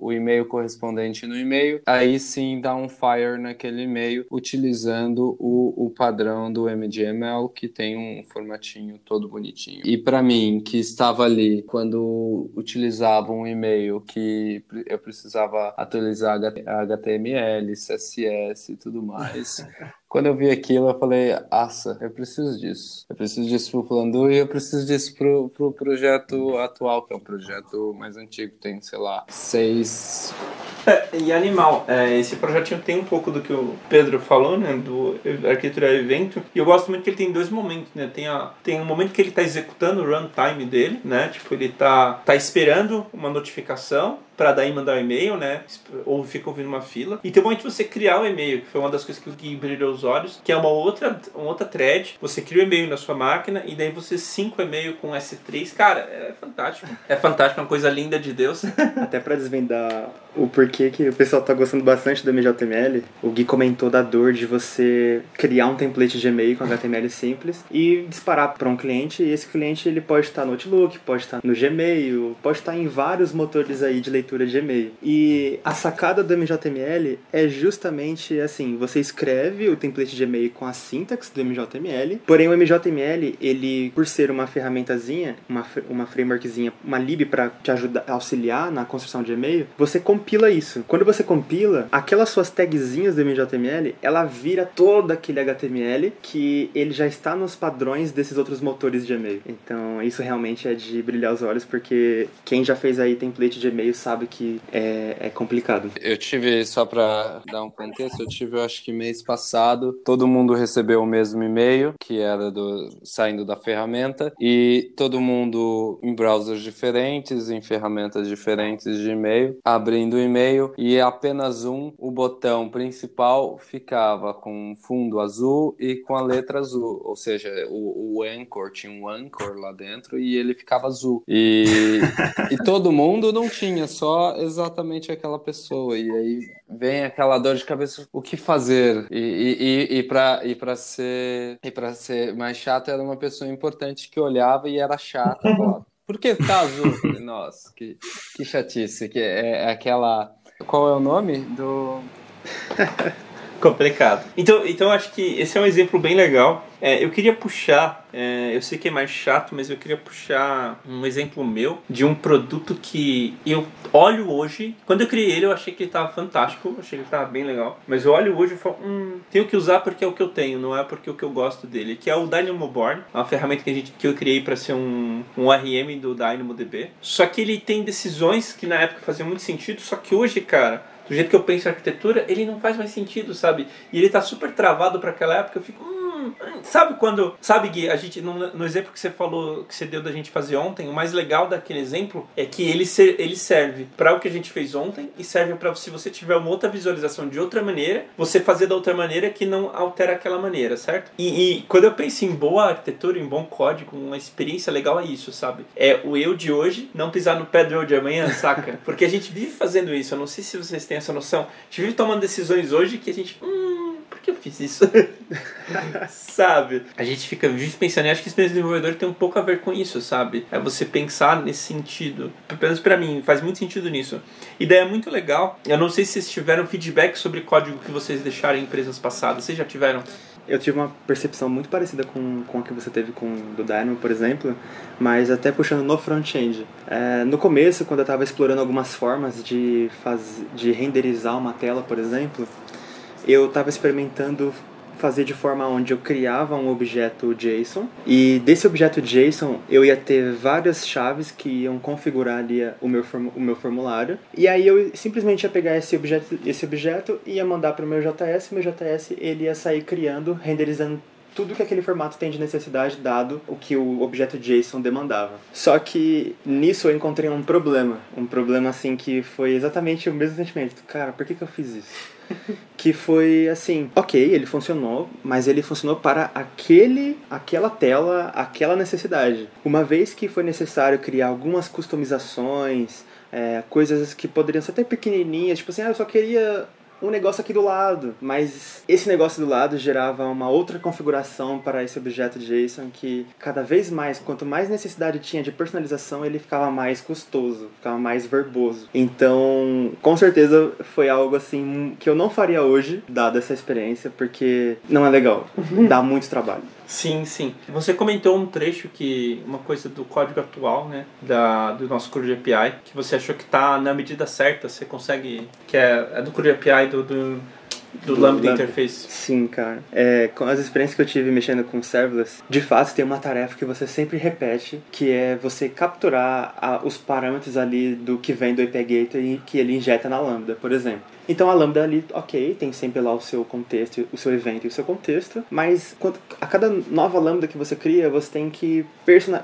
o, e-mail correspondente no e-mail, aí sim dá um fire naquele e-mail utilizando o, o padrão do MDML que tem um formatinho todo bonitinho. E para mim, que estava ali quando utilizava um e-mail que eu precisava atualizar HTML, CSS e tudo mais. Quando eu vi aquilo, eu falei, aça, eu preciso disso. Eu preciso disso pro Plandu e eu preciso disso pro, pro projeto atual, que é um projeto mais antigo, tem, sei lá, seis. É, e animal, é, esse projetinho tem um pouco do que o Pedro falou, né, do arquitetura evento, e eu gosto muito que ele tem dois momentos, né, tem, a, tem um momento que ele está executando o runtime dele, né, tipo, ele tá, tá esperando uma notificação, para daí mandar o um e-mail, né? Ou fica ouvindo uma fila. E tem um momento de você criar o e-mail, que foi uma das coisas que o Gui brilhou os olhos, que é uma outra, uma outra thread. Você cria o e-mail na sua máquina e daí você synca o e-mail com S3. Cara, é fantástico. É fantástico, é uma coisa linda de Deus. Até para desvendar o porquê que o pessoal tá gostando bastante do MJML, o Gui comentou da dor de você criar um template de e-mail com HTML simples e disparar para um cliente. E esse cliente ele pode estar no Outlook, pode estar no Gmail, pode estar em vários motores aí de leitura de e-mail. E a sacada do MJML é justamente assim, você escreve o template de e-mail com a sintaxe do MJML, porém o MJML, ele por ser uma ferramentazinha, uma, uma frameworkzinha, uma lib para te ajudar, auxiliar na construção de e-mail, você compila isso. Quando você compila, aquelas suas tagzinhas do MJML, ela vira todo aquele HTML que ele já está nos padrões desses outros motores de e-mail. Então, isso realmente é de brilhar os olhos, porque quem já fez aí template de e-mail sabe que é, é complicado. Eu tive, só para dar um contexto, eu tive, eu acho que mês passado, todo mundo recebeu o mesmo e-mail, que era do saindo da ferramenta, e todo mundo em browsers diferentes, em ferramentas diferentes de e-mail, abrindo e-mail, e apenas um, o botão principal, ficava com fundo azul e com a letra azul, ou seja, o, o Anchor tinha um Anchor lá dentro e ele ficava azul. E, e todo mundo não tinha, só exatamente aquela pessoa. E aí vem aquela dor de cabeça, o que fazer? E, e, e, para e pra ser, e pra ser mais chato, era uma pessoa importante que olhava e era chata. Que tá azul? Nossa, que, que chatice. Que é, é aquela. Qual é o nome do. Complicado. Então, então acho que esse é um exemplo bem legal. É, eu queria puxar, é, eu sei que é mais chato, mas eu queria puxar um exemplo meu de um produto que eu olho hoje. Quando eu criei ele, eu achei que ele estava fantástico, achei que ele estava bem legal. Mas eu olho hoje e falo, hum, tenho que usar porque é o que eu tenho, não é porque é o que eu gosto dele. Que é o DynamoBorn, uma ferramenta que, a gente, que eu criei para ser um, um RM do DynamoDB. Só que ele tem decisões que na época faziam muito sentido, só que hoje, cara do jeito que eu penso em arquitetura, ele não faz mais sentido, sabe? E ele tá super travado para aquela época, eu fico, hum, sabe quando. Sabe, Gui, a gente, no, no, exemplo que você falou, que você deu da gente fazer ontem, o mais legal daquele exemplo é que ele, ser, ele serve para o que a gente fez ontem e serve para se você tiver uma outra visualização de outra maneira, você fazer da outra maneira que não altera aquela maneira, certo? E, e quando eu penso em boa arquitetura, em bom código, uma experiência legal é isso, sabe? É o eu de hoje não pisar no pé do eu de amanhã, saca? Porque a gente vive fazendo isso, eu não sei se vocês têm essa noção. A gente vive tomando decisões hoje que a gente. Hum, que eu fiz isso? sabe? A gente fica pensando, e acho que esse desenvolvedor tem um pouco a ver com isso, sabe? É você pensar nesse sentido. Pelo menos pra mim, faz muito sentido nisso. Daí é muito legal. Eu não sei se vocês tiveram feedback sobre código que vocês deixaram em empresas passadas. Vocês já tiveram? Eu tive uma percepção muito parecida com, com a que você teve com do Dynamo, por exemplo, mas até puxando no front-end. É, no começo, quando eu estava explorando algumas formas de, faz, de renderizar uma tela, por exemplo, eu estava experimentando fazer de forma onde eu criava um objeto JSON e desse objeto JSON eu ia ter várias chaves que iam configurar ali o meu, o meu formulário e aí eu simplesmente ia pegar esse objeto, esse objeto e ia mandar para o meu JS meu JS ele ia sair criando, renderizando tudo que aquele formato tem de necessidade dado o que o objeto JSON demandava. Só que nisso eu encontrei um problema, um problema assim que foi exatamente o mesmo sentimento. Cara, por que, que eu fiz isso? que foi assim, ok, ele funcionou, mas ele funcionou para aquele, aquela tela, aquela necessidade. Uma vez que foi necessário criar algumas customizações, é, coisas que poderiam ser até pequenininhas, tipo assim, ah, eu só queria um negócio aqui do lado, mas esse negócio do lado gerava uma outra configuração para esse objeto JSON que cada vez mais, quanto mais necessidade tinha de personalização, ele ficava mais custoso, ficava mais verboso. Então, com certeza foi algo assim que eu não faria hoje, dada essa experiência, porque não é legal, dá muito trabalho. Sim, sim. Você comentou um trecho que, uma coisa do código atual, né, da, do nosso Crude API, que você achou que está na medida certa, você consegue, que é, é do Crude API do, do do, do Lambda, Lambda Interface. Sim, cara. É, com as experiências que eu tive mexendo com serverless, de fato tem uma tarefa que você sempre repete, que é você capturar a, os parâmetros ali do que vem do API Gateway que ele injeta na Lambda, por exemplo. Então a lambda ali, ok, tem sempre lá o seu contexto, o seu evento e o seu contexto, mas a cada nova lambda que você cria, você tem que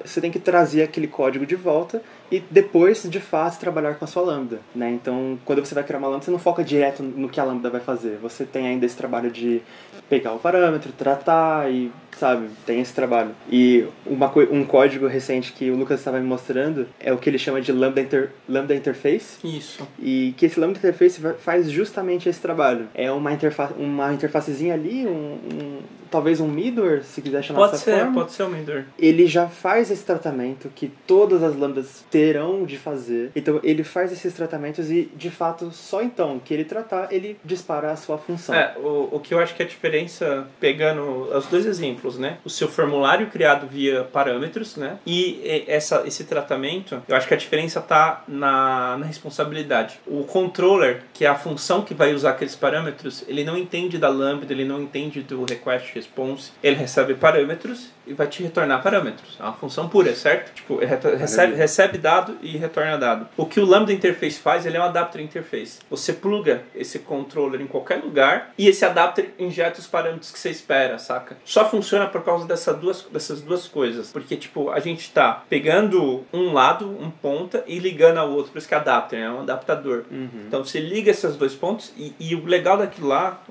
você tem que trazer aquele código de volta e depois, de fato, trabalhar com a sua lambda, né? Então, quando você vai criar uma lambda, você não foca direto no que a lambda vai fazer. Você tem ainda esse trabalho de pegar o parâmetro, tratar e, sabe, tem esse trabalho. E uma, um código recente que o Lucas estava me mostrando é o que ele chama de lambda, inter, lambda interface. Isso. E que esse lambda interface faz justamente esse trabalho. É uma, interfa uma interfacezinha ali, um, um talvez um middleware, se quiser chamar pode dessa ser, forma. Pode ser um middleware. Ele já faz esse tratamento que todas as lambdas terão de fazer. Então ele faz esses tratamentos e, de fato, só então que ele tratar, ele dispara a sua função. É, o, o que eu acho que é a diferença, pegando os dois exemplos, né? O seu formulário criado via parâmetros, né? E essa, esse tratamento, eu acho que a diferença está na, na responsabilidade. O controller, que é a função que vai usar aqueles parâmetros, ele não entende da lambda, ele não entende do request response, ele recebe parâmetros e vai te retornar parâmetros. É uma função pura, certo? Tipo, recebe, recebe dado e retorna dado. O que o Lambda Interface faz, ele é um adapter interface. Você pluga esse controller em qualquer lugar e esse adapter injeta os parâmetros que você espera, saca? Só funciona por causa dessa duas, dessas duas coisas. Porque, tipo, a gente tá pegando um lado, um ponta, e ligando ao outro. Por isso que é adapter, é um adaptador. Uhum. Então você liga esses pontos e, e o legal daquilo lá,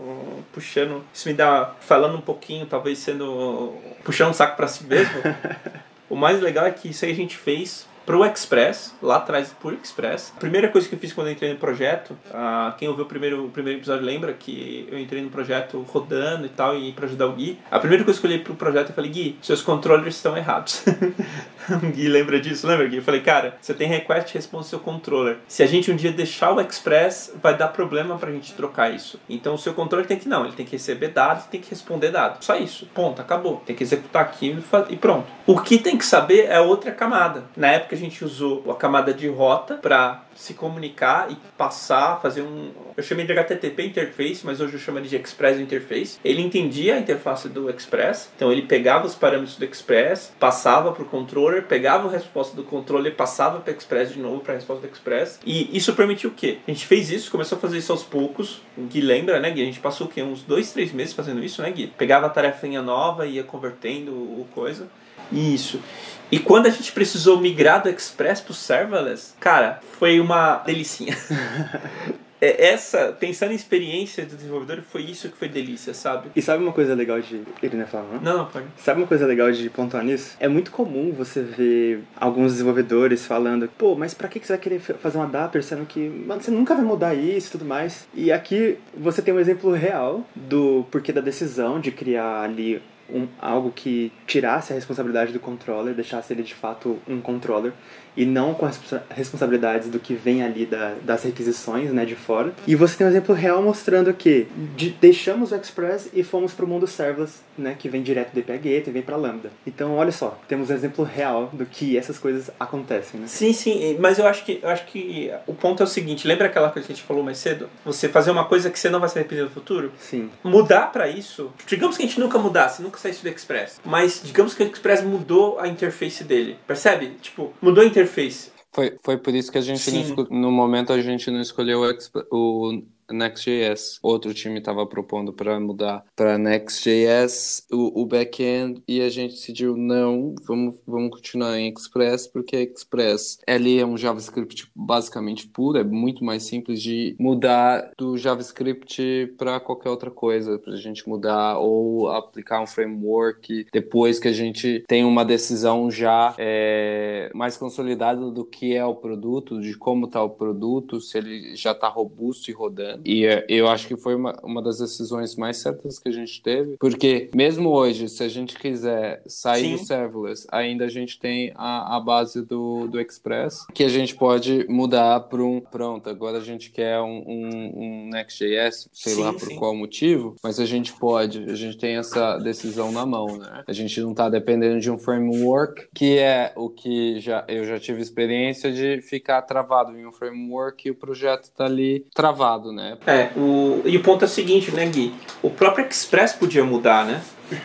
puxando, isso me dá, falando um pouquinho, talvez sendo, puxando um saco para si mesmo. o mais legal é que isso aí a gente fez pro Express, lá atrás pro Express. A primeira coisa que eu fiz quando eu entrei no projeto, uh, quem ouviu o primeiro, o primeiro episódio lembra que eu entrei no projeto rodando e tal, e para ajudar o Gui. A primeira coisa que eu olhei pro projeto, eu falei, Gui, seus controllers estão errados. o Gui lembra disso, lembra, Gui? Eu falei, cara, você tem request responde seu controller. Se a gente um dia deixar o Express, vai dar problema pra gente trocar isso. Então o seu controller tem que, não, ele tem que receber dados, tem que responder dados. Só isso, ponto, acabou. Tem que executar aquilo e pronto. O que tem que saber é outra camada. Na época a gente usou a camada de rota para se comunicar e passar, fazer um. Eu chamei de HTTP interface, mas hoje eu chamo de Express Interface. Ele entendia a interface do Express, então ele pegava os parâmetros do Express, passava para o controller, pegava a resposta do controller, passava para o Express de novo para a resposta do Express. E isso permitiu o quê? A gente fez isso, começou a fazer isso aos poucos. O Gui lembra, né, Gui? A gente passou o quê? Uns dois, três meses fazendo isso, né, Gui? Pegava a tarefinha nova ia convertendo o coisa. Isso. E quando a gente precisou migrar do Express pro serverless, cara, foi uma delicinha. É, essa, pensando em experiência do desenvolvedor, foi isso que foi delícia, sabe? E sabe uma coisa legal de. Ele não é falar, não? Não, não, pode. Sabe uma coisa legal de pontuar nisso? É muito comum você ver alguns desenvolvedores falando, pô, mas pra que você vai querer fazer um adapter sendo que mano, você nunca vai mudar isso e tudo mais? E aqui você tem um exemplo real do porquê da decisão de criar ali um, algo que tirasse a responsabilidade do controller, deixasse ele de fato um controller e não com as responsabilidades do que vem ali da, das requisições né, de fora. E você tem um exemplo real mostrando que de, deixamos o Express e fomos para o mundo serverless, né, que vem direto do Gateway e vem para Lambda. Então, olha só, temos um exemplo real do que essas coisas acontecem. Né? Sim, sim, mas eu acho que eu acho que o ponto é o seguinte, lembra aquela coisa que a gente falou mais cedo? Você fazer uma coisa que você não vai se arrepender no futuro? Sim. Mudar para isso, digamos que a gente nunca mudasse, nunca saísse do Express, mas digamos que o Express mudou a interface dele, percebe? Tipo, mudou a interface. Foi, foi por isso que a gente, não, no momento, a gente não escolheu o Next.js. Outro time estava propondo para mudar para Next.js o, o back-end e a gente decidiu não, vamos, vamos continuar em Express porque Express ali é um JavaScript basicamente puro, é muito mais simples de mudar do JavaScript para qualquer outra coisa, para a gente mudar ou aplicar um framework depois que a gente tem uma decisão já é, mais consolidada do que é o produto, de como está o produto, se ele já está robusto e rodando e é, eu acho que foi uma, uma das decisões mais certas que a gente teve, porque mesmo hoje, se a gente quiser sair Sim. do serverless, ainda a gente tem a, a base do, do Express, que a gente pode mudar para um. Pronto, agora a gente quer um, um, um Next.js, sei sim, lá por sim. qual motivo, mas a gente pode, a gente tem essa decisão na mão, né? A gente não está dependendo de um framework, que é o que já, eu já tive experiência de ficar travado em um framework e o projeto está ali travado, né? Né? É, o, e o ponto é o seguinte, né, Gui? O próprio Express podia mudar, né?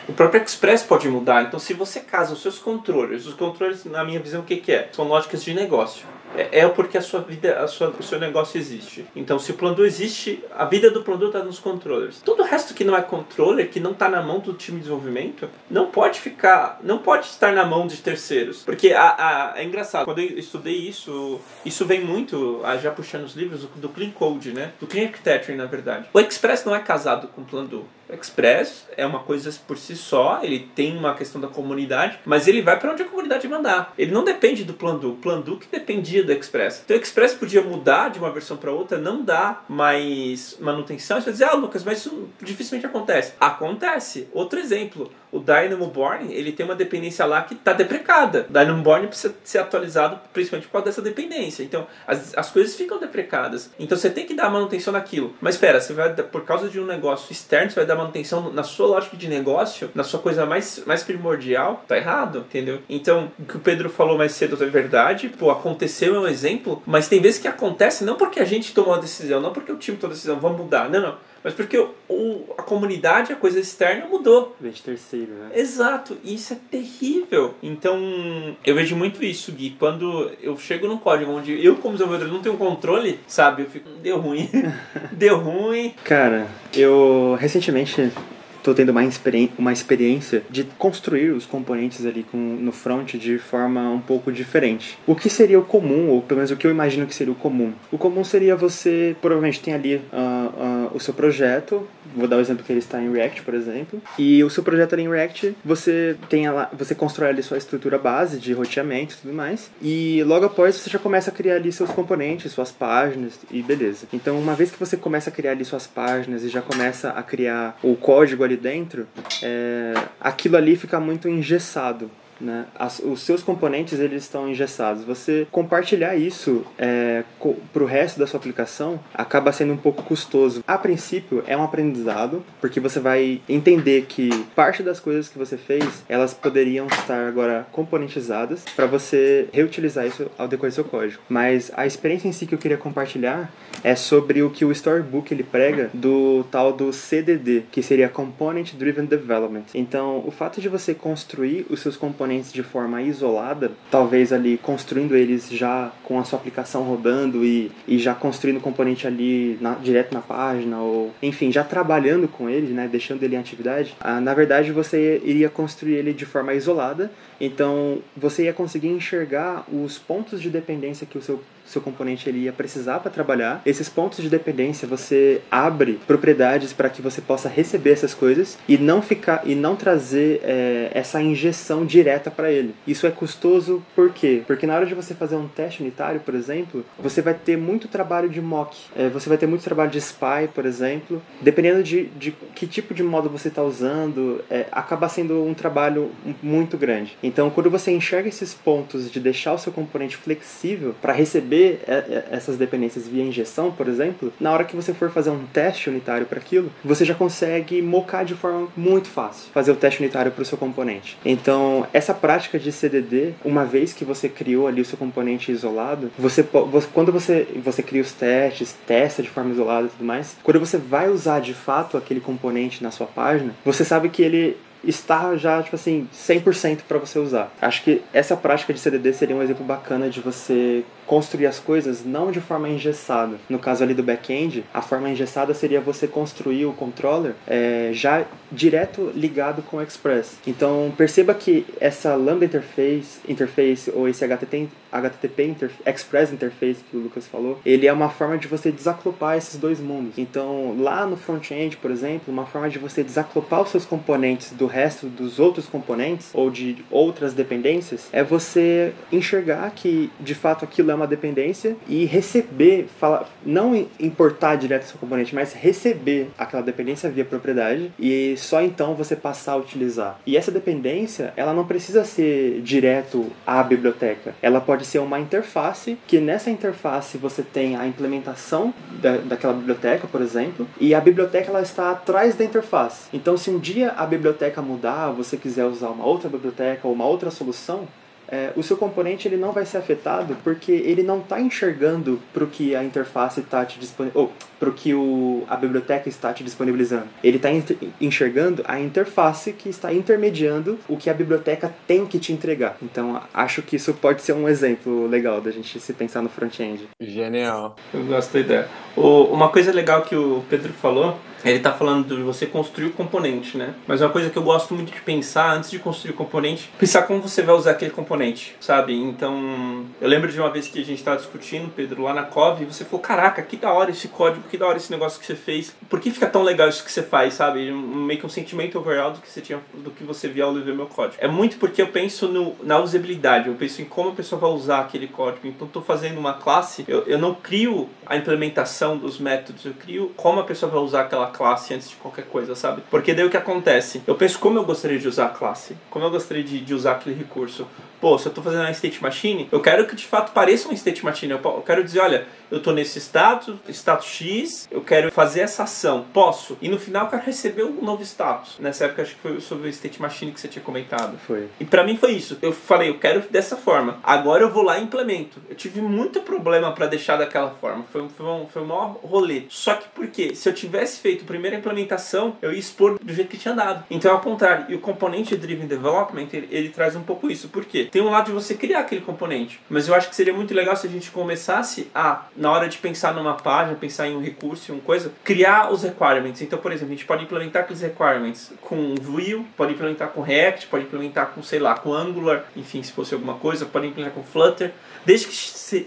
O próprio Express pode mudar. Então, se você casa os seus controles, os controles, na minha visão, o que, que é? São lógicas de negócio. É, é porque a sua vida, a sua, o seu negócio existe. Então, se o plano existe, a vida do plano está nos controllers. Todo o resto que não é controller, que não está na mão do time de desenvolvimento, não pode ficar, não pode estar na mão de terceiros. Porque a, a, é engraçado, quando eu estudei isso, isso vem muito, já puxando os livros, do Clean Code, né? Do Clean Architecture, na verdade. O Express não é casado com o plano Express é uma coisa por si só, ele tem uma questão da comunidade, mas ele vai para onde a comunidade mandar. Ele não depende do Plandu, o que dependia do Express. Então o Express podia mudar de uma versão para outra, não dá mais manutenção. Você vai dizer, ah, Lucas, mas isso dificilmente acontece. Acontece. Outro exemplo, o Dynamo Born, ele tem uma dependência lá que está deprecada. O Dynamo Born precisa ser atualizado principalmente por causa dessa dependência. Então, as, as coisas ficam deprecadas. Então, você tem que dar manutenção naquilo. Mas espera, você vai por causa de um negócio externo, você vai dar manutenção na sua lógica de negócio, na sua coisa mais, mais primordial, tá errado, entendeu? Então, o que o Pedro falou mais cedo é verdade. Pô, aconteceu é um exemplo, mas tem vezes que acontece não porque a gente tomou a decisão, não porque o time tomou a decisão, vamos mudar. Não, não mas porque o, a comunidade, a coisa externa mudou. Vem de terceiro, né? Exato, e isso é terrível. Então, eu vejo muito isso, Gui. Quando eu chego num código onde eu, como desenvolvedor, não tenho controle, sabe? Eu fico, deu ruim. deu ruim. Cara, eu recentemente estou tendo uma, experi uma experiência de construir os componentes ali com, no front de forma um pouco diferente. O que seria o comum, ou pelo menos o que eu imagino que seria o comum? O comum seria você, provavelmente tem ali uh, uh, o seu projeto, vou dar o exemplo que ele está em React, por exemplo, e o seu projeto ali em React, você tem lá, você constrói ali sua estrutura base de roteamento e tudo mais, e logo após você já começa a criar ali seus componentes, suas páginas e beleza. Então, uma vez que você começa a criar ali suas páginas e já começa a criar o código ali dentro, é, aquilo ali fica muito engessado. Né? As, os seus componentes eles estão engessados. Você compartilhar isso é, para o resto da sua aplicação acaba sendo um pouco custoso. A princípio é um aprendizado, porque você vai entender que parte das coisas que você fez elas poderiam estar agora componentizadas para você reutilizar isso ao decorrer do seu código. Mas a experiência em si que eu queria compartilhar é sobre o que o Storybook ele prega do tal do CDD, que seria Component Driven Development. Então, o fato de você construir os seus componentes de forma isolada, talvez ali construindo eles já com a sua aplicação rodando e, e já construindo o componente ali na, direto na página, ou enfim, já trabalhando com ele, né, deixando ele em atividade, ah, na verdade você iria construir ele de forma isolada, então você ia conseguir enxergar os pontos de dependência que o seu seu componente ele ia precisar para trabalhar. Esses pontos de dependência você abre propriedades para que você possa receber essas coisas e não ficar e não trazer é, essa injeção direta para ele. Isso é custoso por quê? Porque na hora de você fazer um teste unitário, por exemplo, você vai ter muito trabalho de mock, é, você vai ter muito trabalho de spy, por exemplo. Dependendo de, de que tipo de modo você está usando, é, acaba sendo um trabalho muito grande. Então, quando você enxerga esses pontos de deixar o seu componente flexível para receber é, é, essas dependências via injeção, por exemplo, na hora que você for fazer um teste unitário para aquilo, você já consegue mocar de forma muito fácil, fazer o teste unitário para o seu componente. Então, essa prática de CDD, uma vez que você criou ali o seu componente isolado, você quando você você cria os testes, testa de forma isolada e tudo mais, quando você vai usar de fato aquele componente na sua página, você sabe que ele está já, tipo assim, 100% para você usar. Acho que essa prática de CDD seria um exemplo bacana de você construir as coisas não de forma engessada. No caso ali do back-end, a forma engessada seria você construir o controller é, já direto ligado com o Express. Então perceba que essa Lambda Interface, interface ou esse HTTP, Express Interface que o Lucas falou, ele é uma forma de você desacoplar esses dois mundos. Então lá no front-end, por exemplo, uma forma de você desacoplar os seus componentes do resto dos outros componentes ou de outras dependências é você enxergar que de fato aquilo é uma dependência e receber, fala, não importar direto seu componente, mas receber aquela dependência via propriedade e só então você passar a utilizar. E essa dependência, ela não precisa ser direto à biblioteca. Ela pode ser uma interface, que nessa interface você tem a implementação da, daquela biblioteca, por exemplo, e a biblioteca ela está atrás da interface. Então, se um dia a biblioteca mudar, você quiser usar uma outra biblioteca ou uma outra solução, é, o seu componente ele não vai ser afetado porque ele não está enxergando para o que a interface está te disponibilizando, para o que o, a biblioteca está te disponibilizando. Ele está enxergando a interface que está intermediando o que a biblioteca tem que te entregar. Então, acho que isso pode ser um exemplo legal da gente se pensar no front-end. Genial. Eu gosto da ideia. O, uma coisa legal que o Pedro falou ele está falando de você construir o componente, né? Mas uma coisa que eu gosto muito de pensar antes de construir o componente, pensar como você vai usar aquele componente, sabe? Então, eu lembro de uma vez que a gente estava discutindo, Pedro, lá na COV, e você falou: Caraca, que da hora esse código, que da hora esse negócio que você fez. Por que fica tão legal isso que você faz, sabe? Meio que um sentimento overall do que você tinha, do que você via ao ler meu código. É muito porque eu penso no, na usabilidade, eu penso em como a pessoa vai usar aquele código. Então, estou fazendo uma classe, eu, eu não crio a implementação dos métodos, eu crio como a pessoa vai usar aquela classe antes de qualquer coisa, sabe? Porque daí o que acontece? Eu penso como eu gostaria de usar a classe, como eu gostaria de, de usar aquele recurso. Pô, se eu estou fazendo uma state machine, eu quero que de fato pareça uma state machine. Eu, quero dizer, olha, eu estou nesse status, status X, eu quero fazer essa ação, posso. E no final eu quero receber um novo status. Nessa época acho que foi sobre o state machine que você tinha comentado. Foi. E para mim foi isso. Eu falei, eu quero dessa forma. Agora eu vou lá e implemento. Eu tive muito problema para deixar daquela forma. Foi, foi, um, foi um maior rolê. Só que porque se eu tivesse feito a primeira implementação, eu ia expor do jeito que tinha dado. Então, ao contrário, e o componente Driven Development, ele, ele traz um pouco isso. Por quê? Tem um lado de você criar aquele componente. Mas eu acho que seria muito legal se a gente começasse a na hora de pensar numa página, pensar em um recurso, em uma coisa, criar os requirements. Então, por exemplo, a gente pode implementar aqueles requirements com Vue, pode implementar com React, pode implementar com, sei lá, com Angular, enfim, se fosse alguma coisa, pode implementar com Flutter. Desde que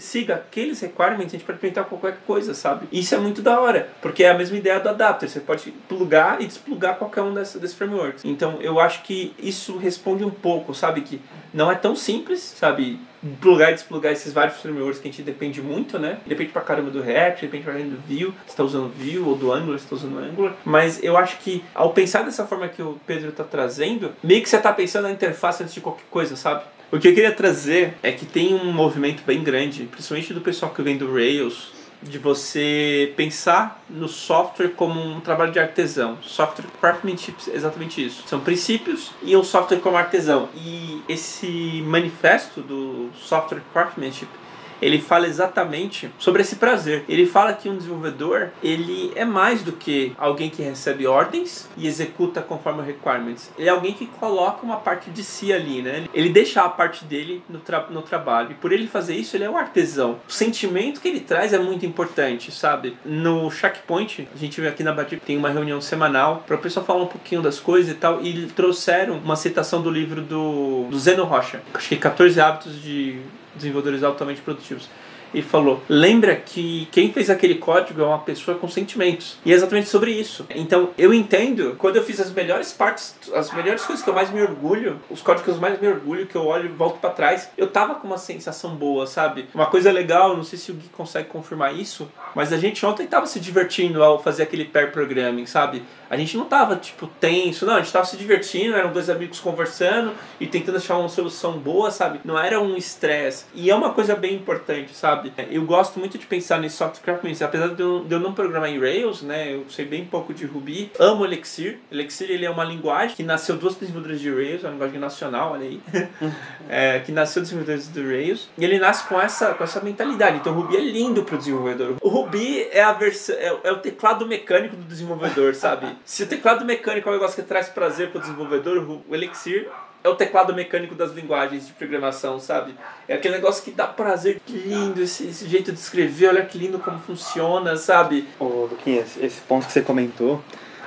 siga aqueles requirements, a gente pode implementar qualquer coisa, sabe? Isso é muito da hora, porque é a mesma ideia do adapter. Você pode plugar e desplugar qualquer um desses, desses frameworks. Então, eu acho que isso responde um pouco, sabe? Que não é tão simples, sabe? plugar e desplugar esses vários frameworks que a gente depende muito, né? Depende pra caramba do React, depende pra caramba do Vue, se tá usando Vue ou do Angular, se tá usando Angular. Mas eu acho que ao pensar dessa forma que o Pedro tá trazendo, meio que você tá pensando na interface antes de qualquer coisa, sabe? O que eu queria trazer é que tem um movimento bem grande, principalmente do pessoal que vem do Rails, de você pensar no software como um trabalho de artesão. Software craftsmanship é exatamente isso. São princípios e o software como artesão. E esse manifesto do software craftsmanship ele fala exatamente sobre esse prazer. Ele fala que um desenvolvedor, ele é mais do que alguém que recebe ordens e executa conforme requirements. Ele é alguém que coloca uma parte de si ali, né? Ele deixa a parte dele no, tra no trabalho. E por ele fazer isso, ele é um artesão. O sentimento que ele traz é muito importante, sabe? No Checkpoint, a gente vê aqui na Badip, tem uma reunião semanal para o pessoal falar um pouquinho das coisas e tal. E trouxeram uma citação do livro do, do Zeno Rocha. Acho que 14 hábitos de desenvolvedores altamente produtivos. E falou: lembra que quem fez aquele código é uma pessoa com sentimentos. E é exatamente sobre isso. Então eu entendo, quando eu fiz as melhores partes, as melhores coisas que eu mais me orgulho, os códigos que eu mais me orgulho, que eu olho e volto para trás, eu tava com uma sensação boa, sabe? Uma coisa legal, não sei se o Gui consegue confirmar isso, mas a gente ontem tava se divertindo ao fazer aquele pair programming, sabe? A gente não tava, tipo, tenso, não, a gente tava se divertindo, eram dois amigos conversando e tentando achar uma solução boa, sabe? Não era um estresse. E é uma coisa bem importante, sabe? Eu gosto muito de pensar nesse software craftsmanship, apesar de eu, de eu, não programar em Rails, né? Eu sei bem pouco de Ruby. Amo Elixir. Elixir, ele é uma linguagem que nasceu duas desenvolvedores de Rails, é uma linguagem nacional, olha aí. é, que nasceu desenvolvedores do Rails. E ele nasce com essa, com essa mentalidade. Então, o Ruby é lindo pro desenvolvedor. O Ruby é a é, é o teclado mecânico do desenvolvedor, sabe? Se o teclado mecânico é um negócio que traz prazer para o desenvolvedor, o Elixir é o teclado mecânico das linguagens de programação, sabe? É aquele negócio que dá prazer, que lindo esse, esse jeito de escrever, olha que lindo como funciona, sabe? Ô, Luquinhas, esse ponto que você comentou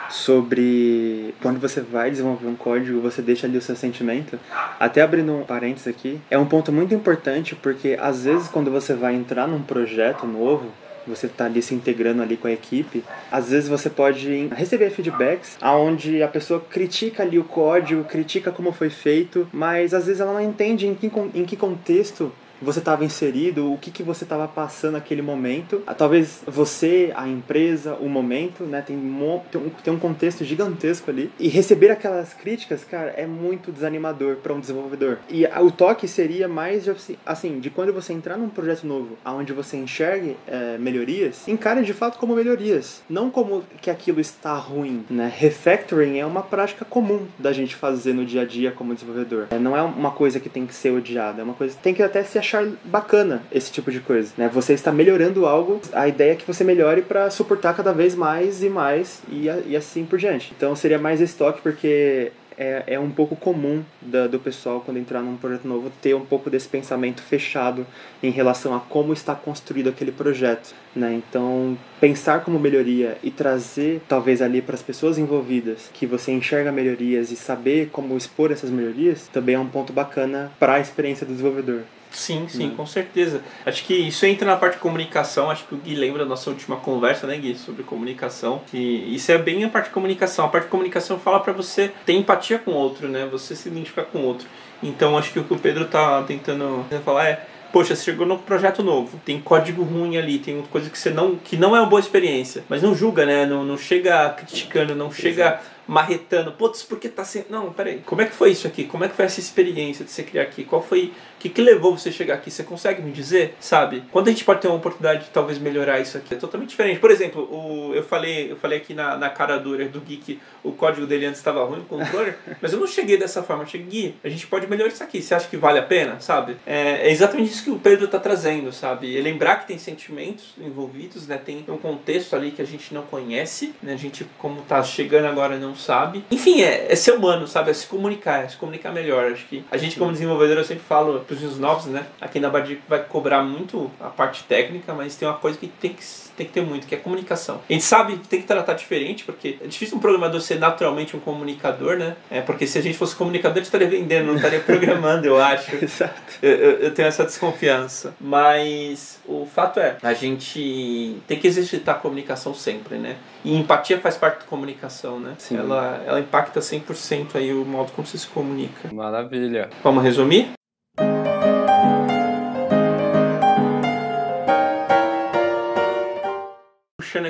sobre quando você vai desenvolver um código, você deixa ali o seu sentimento. Até abrindo um parênteses aqui, é um ponto muito importante porque às vezes quando você vai entrar num projeto novo, você está ali se integrando ali com a equipe, às vezes você pode receber feedbacks aonde a pessoa critica ali o código, critica como foi feito, mas às vezes ela não entende em que, em que contexto você estava inserido, o que, que você estava passando naquele momento. Ah, talvez você, a empresa, o momento, né? Tem um, tem um contexto gigantesco ali. E receber aquelas críticas, cara, é muito desanimador para um desenvolvedor. E o toque seria mais de, assim, assim, de quando você entrar num projeto novo, aonde você enxergue é, melhorias, encare de fato como melhorias, não como que aquilo está ruim, né? Refactoring é uma prática comum da gente fazer no dia a dia como desenvolvedor. É, não é uma coisa que tem que ser odiada, é uma coisa que tem que até se achar bacana esse tipo de coisa, né? Você está melhorando algo, a ideia é que você melhore para suportar cada vez mais e mais e, e assim por diante. Então seria mais esse toque porque é, é um pouco comum da, do pessoal, quando entrar num projeto novo, ter um pouco desse pensamento fechado em relação a como está construído aquele projeto. Né? Então, pensar como melhoria e trazer, talvez, ali para as pessoas envolvidas que você enxerga melhorias e saber como expor essas melhorias também é um ponto bacana para a experiência do desenvolvedor. Sim, sim, com certeza. Acho que isso entra na parte de comunicação. Acho que o Gui lembra da nossa última conversa, né, Gui, sobre comunicação. Que isso é bem a parte de comunicação. A parte de comunicação fala para você ter empatia com o outro, né? Você se identificar com o outro. Então, acho que o que o Pedro tá tentando falar é poxa, você chegou num projeto novo, tem código ruim ali, tem coisa que você não que não é uma boa experiência, mas não julga, né? Não, não chega criticando, não chega marretando, putz, por que tá sendo. Não, peraí, como é que foi isso aqui? Como é que foi essa experiência de você criar aqui? Qual foi. O que, que levou você a chegar aqui? Você consegue me dizer? Sabe? Quando a gente pode ter uma oportunidade de talvez melhorar isso aqui? É totalmente diferente. Por exemplo, o, eu, falei, eu falei aqui na, na cara dura do Geek, o código dele antes estava ruim, o controller, mas eu não cheguei dessa forma. Eu cheguei, Gui, a gente pode melhorar isso aqui. Você acha que vale a pena? Sabe? É, é exatamente isso que o Pedro tá trazendo, sabe? E lembrar que tem sentimentos envolvidos, né? Tem um contexto ali que a gente não conhece, né? A gente, como tá chegando agora, não sabe. Enfim, é, é ser humano, sabe? É se comunicar, é se comunicar melhor. Acho que a gente, como desenvolvedor, eu sempre falo meus novos, né? Aqui na Badia vai cobrar muito a parte técnica, mas tem uma coisa que tem que tem que ter muito, que é comunicação. A gente sabe que tem que tratar diferente, porque é difícil um programador ser naturalmente um comunicador, né? É, porque se a gente fosse comunicador, a gente estaria vendendo, não estaria programando, eu acho. Exato. Eu, eu, eu, tenho essa desconfiança. Mas o fato é, a gente tem que exercitar a comunicação sempre, né? E empatia faz parte da comunicação, né? Sim. Ela, ela impacta 100% aí o modo como você se comunica. Maravilha. Vamos resumir?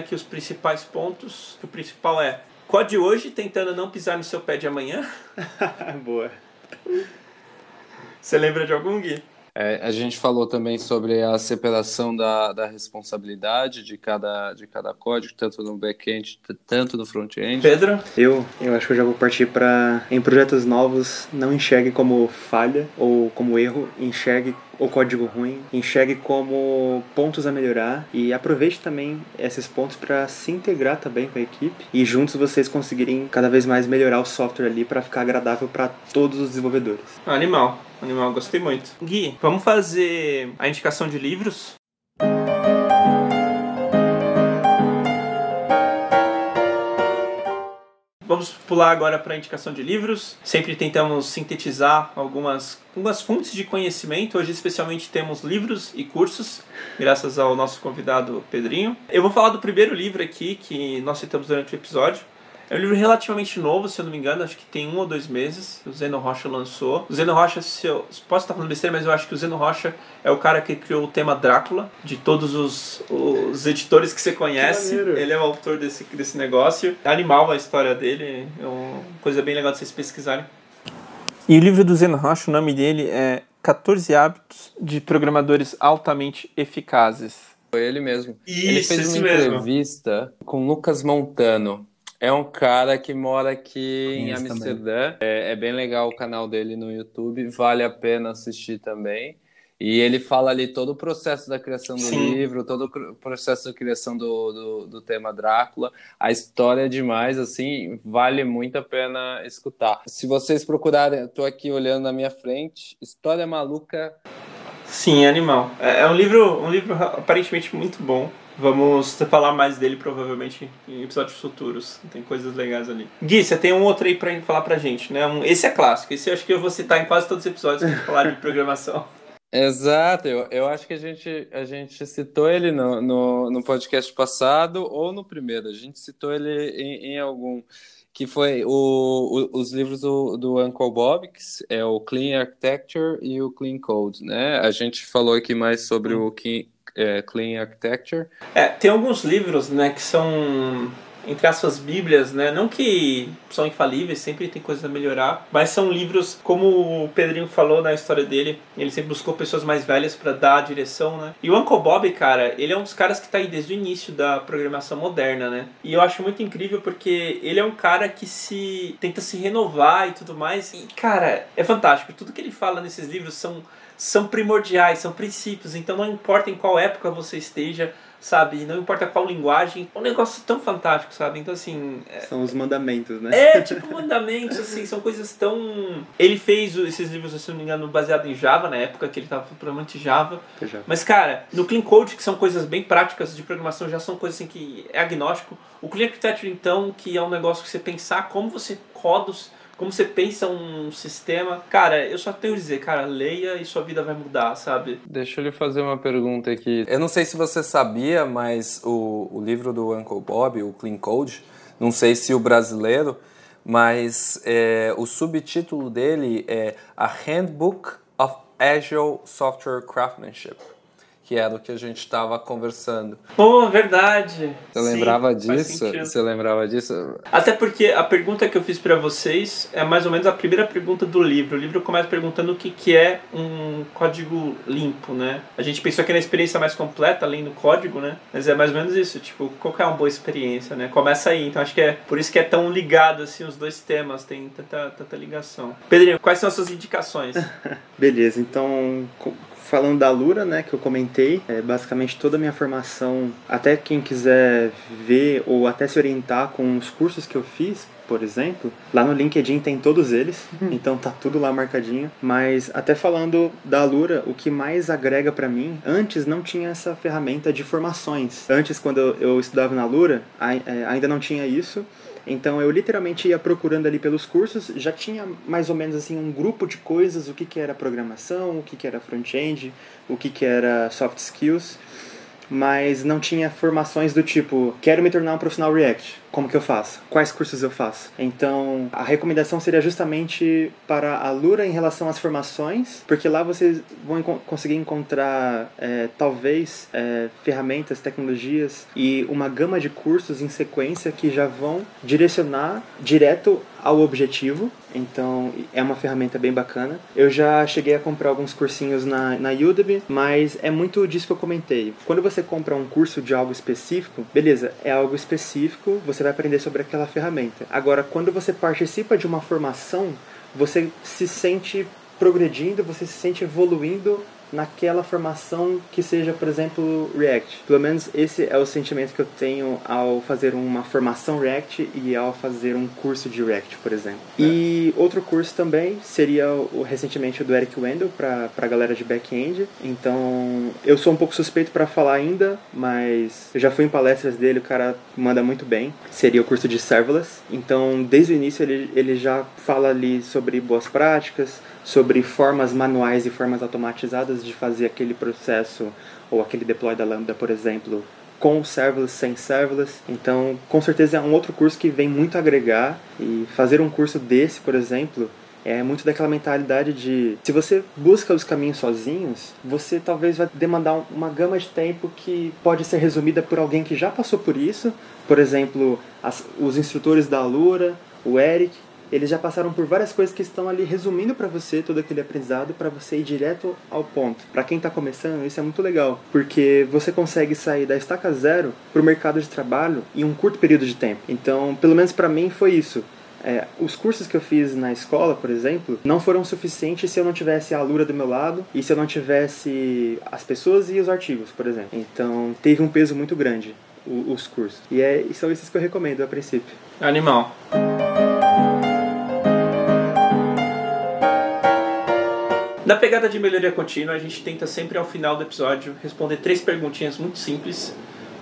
Aqui os principais pontos. O principal é COD hoje, tentando não pisar no seu pé de amanhã. Boa. Você lembra de algum, Gui? É, a gente falou também sobre a separação da, da responsabilidade de cada, de cada código, tanto no back-end, tanto no front-end. Pedro? Eu, eu acho que eu já vou partir para, em projetos novos, não enxergue como falha ou como erro, enxergue o código ruim, enxergue como pontos a melhorar e aproveite também esses pontos para se integrar também com a equipe e juntos vocês conseguirem cada vez mais melhorar o software ali para ficar agradável para todos os desenvolvedores. Animal. Animal, gostei muito. Gui, vamos fazer a indicação de livros? Vamos pular agora para a indicação de livros. Sempre tentamos sintetizar algumas, algumas fontes de conhecimento. Hoje, especialmente, temos livros e cursos, graças ao nosso convidado Pedrinho. Eu vou falar do primeiro livro aqui que nós citamos durante o episódio. É um livro relativamente novo, se eu não me engano, acho que tem um ou dois meses. O Zeno Rocha lançou. O Zeno Rocha, se eu posso estar falando besteira, mas eu acho que o Zeno Rocha é o cara que criou o tema Drácula, de todos os, os editores que você conhece. Que Ele é o autor desse, desse negócio. É animal a história dele, é uma coisa bem legal de vocês pesquisarem. E o livro do Zeno Rocha, o nome dele é 14 Hábitos de Programadores Altamente Eficazes. Foi ele mesmo. Isso, ele fez uma entrevista mesmo. com Lucas Montano. É um cara que mora aqui em Amsterdã. É, é, bem legal o canal dele no YouTube, vale a pena assistir também. E ele fala ali todo o processo da criação do Sim. livro, todo o processo da criação do, do, do, tema Drácula. A história é demais, assim, vale muito a pena escutar. Se vocês procurarem, eu tô aqui olhando na minha frente, História Maluca. Sim, animal. É, é um livro, um livro aparentemente muito bom. Vamos falar mais dele provavelmente em episódios futuros. Tem coisas legais ali. Gui, você tem um outro aí pra falar pra gente, né? Um, esse é clássico. Esse eu acho que eu vou citar em quase todos os episódios que falar de programação. Exato, eu, eu acho que a gente, a gente citou ele no, no, no podcast passado ou no primeiro. A gente citou ele em, em algum. que foi o, o, os livros do, do Uncle Bob, que é o Clean Architecture e o Clean Code, né? A gente falou aqui mais sobre o Clean, é, Clean Architecture. É, tem alguns livros, né, que são entre aspas, bíblias, né? Não que são infalíveis, sempre tem coisas a melhorar, mas são livros, como o Pedrinho falou na história dele, ele sempre buscou pessoas mais velhas para dar a direção, né? E o Uncle Bob, cara, ele é um dos caras que tá aí desde o início da programação moderna, né? E eu acho muito incrível porque ele é um cara que se tenta se renovar e tudo mais. E, cara, é fantástico. Tudo que ele fala nesses livros são são primordiais, são princípios, então não importa em qual época você esteja, sabe? Não importa qual linguagem. É um negócio tão fantástico, sabe? Então, assim. É... São os mandamentos, né? É, tipo, mandamentos, assim, são coisas tão. Ele fez esses livros, se não me engano, baseado em Java, na época que ele estava provavelmente Java. Java. Mas, cara, no Clean Code, que são coisas bem práticas de programação, já são coisas assim que é agnóstico. O Clean Architecture, então, que é um negócio que você pensar como você roda os como você pensa um sistema. Cara, eu só tenho a dizer, cara, leia e sua vida vai mudar, sabe? Deixa eu lhe fazer uma pergunta aqui. Eu não sei se você sabia, mas o, o livro do Uncle Bob, o Clean Code, não sei se o brasileiro, mas é, o subtítulo dele é A Handbook of Agile Software Craftsmanship que era o que a gente estava conversando. Pô, verdade. Você Sim, lembrava disso? Você lembrava disso? Até porque a pergunta que eu fiz para vocês é mais ou menos a primeira pergunta do livro. O livro começa perguntando o que, que é um código limpo, né? A gente pensou aqui na experiência mais completa, além do código, né? Mas é mais ou menos isso, tipo, qual é uma boa experiência, né? Começa aí. Então acho que é por isso que é tão ligado, assim, os dois temas, tem tanta, tanta ligação. Pedrinho, quais são as suas indicações? Beleza, então falando da Lura, né, que eu comentei, é basicamente toda a minha formação, até quem quiser ver ou até se orientar com os cursos que eu fiz, por exemplo, lá no LinkedIn tem todos eles, uhum. então tá tudo lá marcadinho. Mas até falando da Lura, o que mais agrega para mim, antes não tinha essa ferramenta de formações. Antes, quando eu, estudava na Lura, é, ainda não tinha isso. Então eu literalmente ia procurando ali pelos cursos, já tinha mais ou menos assim um grupo de coisas, o que, que era programação, o que, que era front-end, o que, que era soft skills, mas não tinha formações do tipo, quero me tornar um profissional React como que eu faço? Quais cursos eu faço? Então, a recomendação seria justamente para a Lura em relação às formações, porque lá vocês vão conseguir encontrar, é, talvez, é, ferramentas, tecnologias e uma gama de cursos em sequência que já vão direcionar direto ao objetivo. Então, é uma ferramenta bem bacana. Eu já cheguei a comprar alguns cursinhos na, na Udemy, mas é muito disso que eu comentei. Quando você compra um curso de algo específico, beleza, é algo específico, você vai aprender sobre aquela ferramenta. Agora, quando você participa de uma formação, você se sente progredindo, você se sente evoluindo naquela formação que seja, por exemplo, React. Pelo menos esse é o sentimento que eu tenho ao fazer uma formação React e ao fazer um curso de React, por exemplo. É. E outro curso também seria o, recentemente o do Eric Wendell para a galera de back-end. Então, eu sou um pouco suspeito para falar ainda, mas eu já fui em palestras dele, o cara manda muito bem. Seria o curso de serverless. Então, desde o início ele, ele já fala ali sobre boas práticas, sobre formas manuais e formas automatizadas de fazer aquele processo ou aquele deploy da Lambda, por exemplo, com serverless, sem serverless. Então, com certeza é um outro curso que vem muito agregar e fazer um curso desse, por exemplo, é muito daquela mentalidade de se você busca os caminhos sozinhos, você talvez vai demandar uma gama de tempo que pode ser resumida por alguém que já passou por isso, por exemplo, as, os instrutores da Alura, o Eric, eles já passaram por várias coisas que estão ali resumindo para você todo aquele aprendizado para você ir direto ao ponto. Para quem está começando, isso é muito legal, porque você consegue sair da estaca zero para o mercado de trabalho em um curto período de tempo. Então, pelo menos para mim foi isso. É, os cursos que eu fiz na escola, por exemplo, não foram suficientes se eu não tivesse a Lura do meu lado e se eu não tivesse as pessoas e os artigos, por exemplo. Então, teve um peso muito grande os cursos. E, é, são esses que eu recomendo a princípio. Animal. Na pegada de melhoria contínua, a gente tenta sempre ao final do episódio responder três perguntinhas muito simples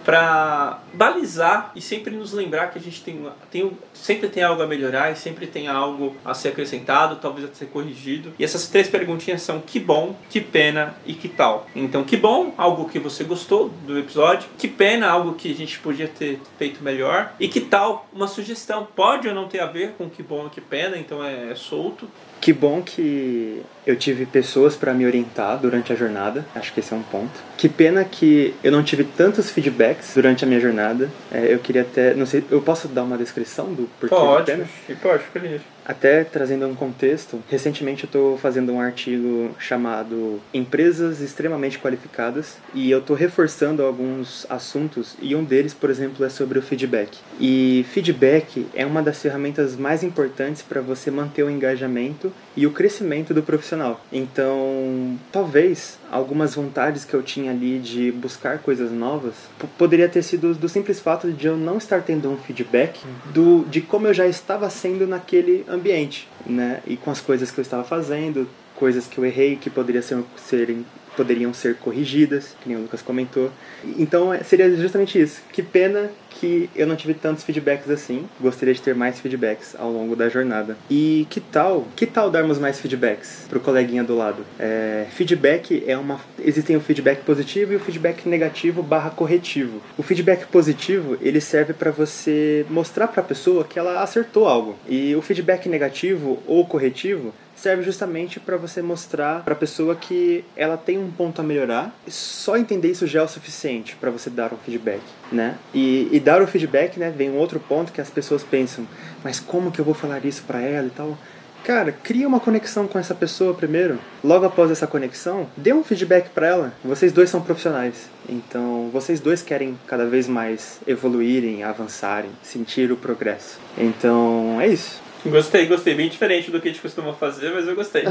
para balizar e sempre nos lembrar que a gente tem, tem sempre tem algo a melhorar e sempre tem algo a ser acrescentado, talvez a ser corrigido. E essas três perguntinhas são que bom, que pena e que tal. Então, que bom, algo que você gostou do episódio, que pena, algo que a gente podia ter feito melhor e que tal, uma sugestão, pode ou não ter a ver com que bom e que pena, então é, é solto. Que bom que eu tive pessoas para me orientar durante a jornada. Acho que esse é um ponto. Que pena que eu não tive tantos feedbacks durante a minha jornada. É, eu queria até, não sei, eu posso dar uma descrição do porquê pode, pena? Pode, feliz. Até trazendo um contexto, recentemente eu estou fazendo um artigo chamado Empresas Extremamente Qualificadas e eu estou reforçando alguns assuntos e um deles, por exemplo, é sobre o feedback. E feedback é uma das ferramentas mais importantes para você manter o engajamento e o crescimento do profissional. Então, talvez algumas vontades que eu tinha ali de buscar coisas novas poderia ter sido do simples fato de eu não estar tendo um feedback do de como eu já estava sendo naquele ambiente, né? E com as coisas que eu estava fazendo, coisas que eu errei que poderiam ser, serem poderiam ser corrigidas, que nem o Lucas comentou. Então é, seria justamente isso. Que pena que eu não tive tantos feedbacks assim. Gostaria de ter mais feedbacks ao longo da jornada. E que tal? Que tal darmos mais feedbacks pro coleguinha do lado? É, feedback é uma. Existem o feedback positivo e o feedback negativo barra corretivo. O feedback positivo ele serve para você mostrar para a pessoa que ela acertou algo. E o feedback negativo ou corretivo serve justamente para você mostrar para a pessoa que ela tem um ponto a melhorar. Só entender isso já é o suficiente para você dar um feedback, né? E, e, dar o feedback, né, vem um outro ponto que as pessoas pensam, mas como que eu vou falar isso para ela e tal? Cara, cria uma conexão com essa pessoa primeiro. Logo após essa conexão, dê um feedback para ela. Vocês dois são profissionais, então vocês dois querem cada vez mais evoluírem, avançarem, sentir o progresso. Então é isso. Gostei, gostei. Bem diferente do que a gente costuma fazer, mas eu gostei.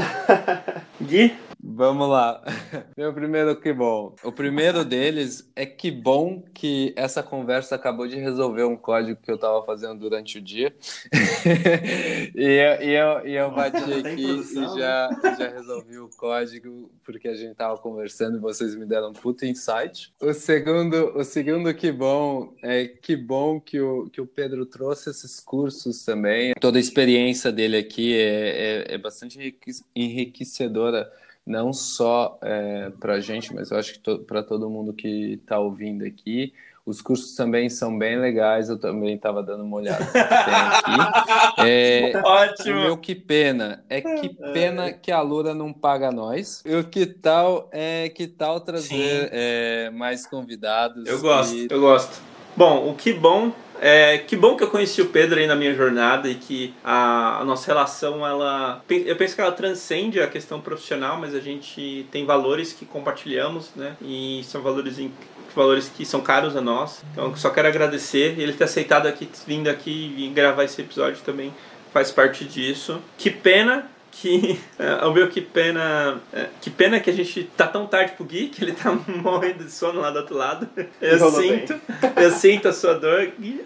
Gui? Vamos lá. Meu primeiro que bom. O primeiro deles é que bom que essa conversa acabou de resolver um código que eu estava fazendo durante o dia. e, eu, e, eu, e eu bati aqui e já, já resolvi o código porque a gente estava conversando e vocês me deram um puta insight. O segundo, o segundo que bom é que bom que o, que o Pedro trouxe esses cursos também. Toda a experiência dele aqui é, é, é bastante enriquecedora não só é, para a gente, mas eu acho que to para todo mundo que está ouvindo aqui. Os cursos também são bem legais, eu também estava dando uma olhada. É, Ótimo! Meu que pena é que pena que a Lura não paga nós. E o que tal é que tal trazer é, mais convidados? Eu gosto, e... eu gosto. Bom, o que bom é, que bom que eu conheci o Pedro aí na minha jornada e que a, a, nossa relação, ela. Eu penso que ela transcende a questão profissional, mas a gente tem valores que compartilhamos, né? E são valores, valores que são caros a nós. Então só quero agradecer ele ter aceitado aqui, vindo aqui e gravar esse episódio também faz parte disso. Que pena que é, o meu que pena é, que pena que a gente tá tão tarde pro Gui que ele tá morrendo de sono lá do outro lado eu Rolou sinto bem. eu sinto a sua dor Gui.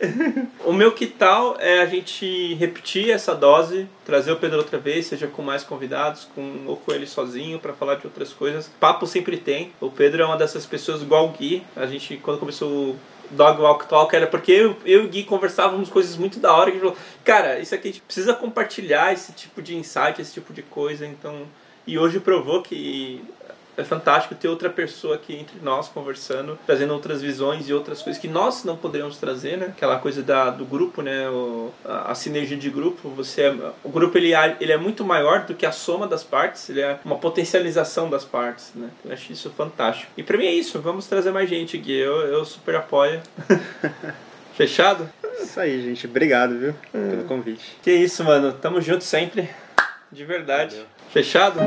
o meu que tal é a gente repetir essa dose trazer o Pedro outra vez seja com mais convidados com ou com ele sozinho para falar de outras coisas papo sempre tem o Pedro é uma dessas pessoas igual o Gui a gente quando começou Dog Walk Talk era porque eu, eu e o Gui conversávamos coisas muito da hora que a gente falou, cara, isso aqui a gente precisa compartilhar esse tipo de insight, esse tipo de coisa, então. E hoje provou que é fantástico ter outra pessoa aqui entre nós conversando, trazendo outras visões e outras coisas que nós não poderíamos trazer, né? Aquela coisa da, do grupo, né? O, a, a, sinergia de grupo. Você é, o grupo ele, ele é muito maior do que a soma das partes, ele é uma potencialização das partes, né? Eu acho isso fantástico. E pra mim é isso, vamos trazer mais gente aqui. Eu, eu super apoio. Fechado? Isso aí, gente. Obrigado, viu? É. Pelo convite. Que isso, mano. Tamo junto sempre. De verdade. Valeu. Fechado?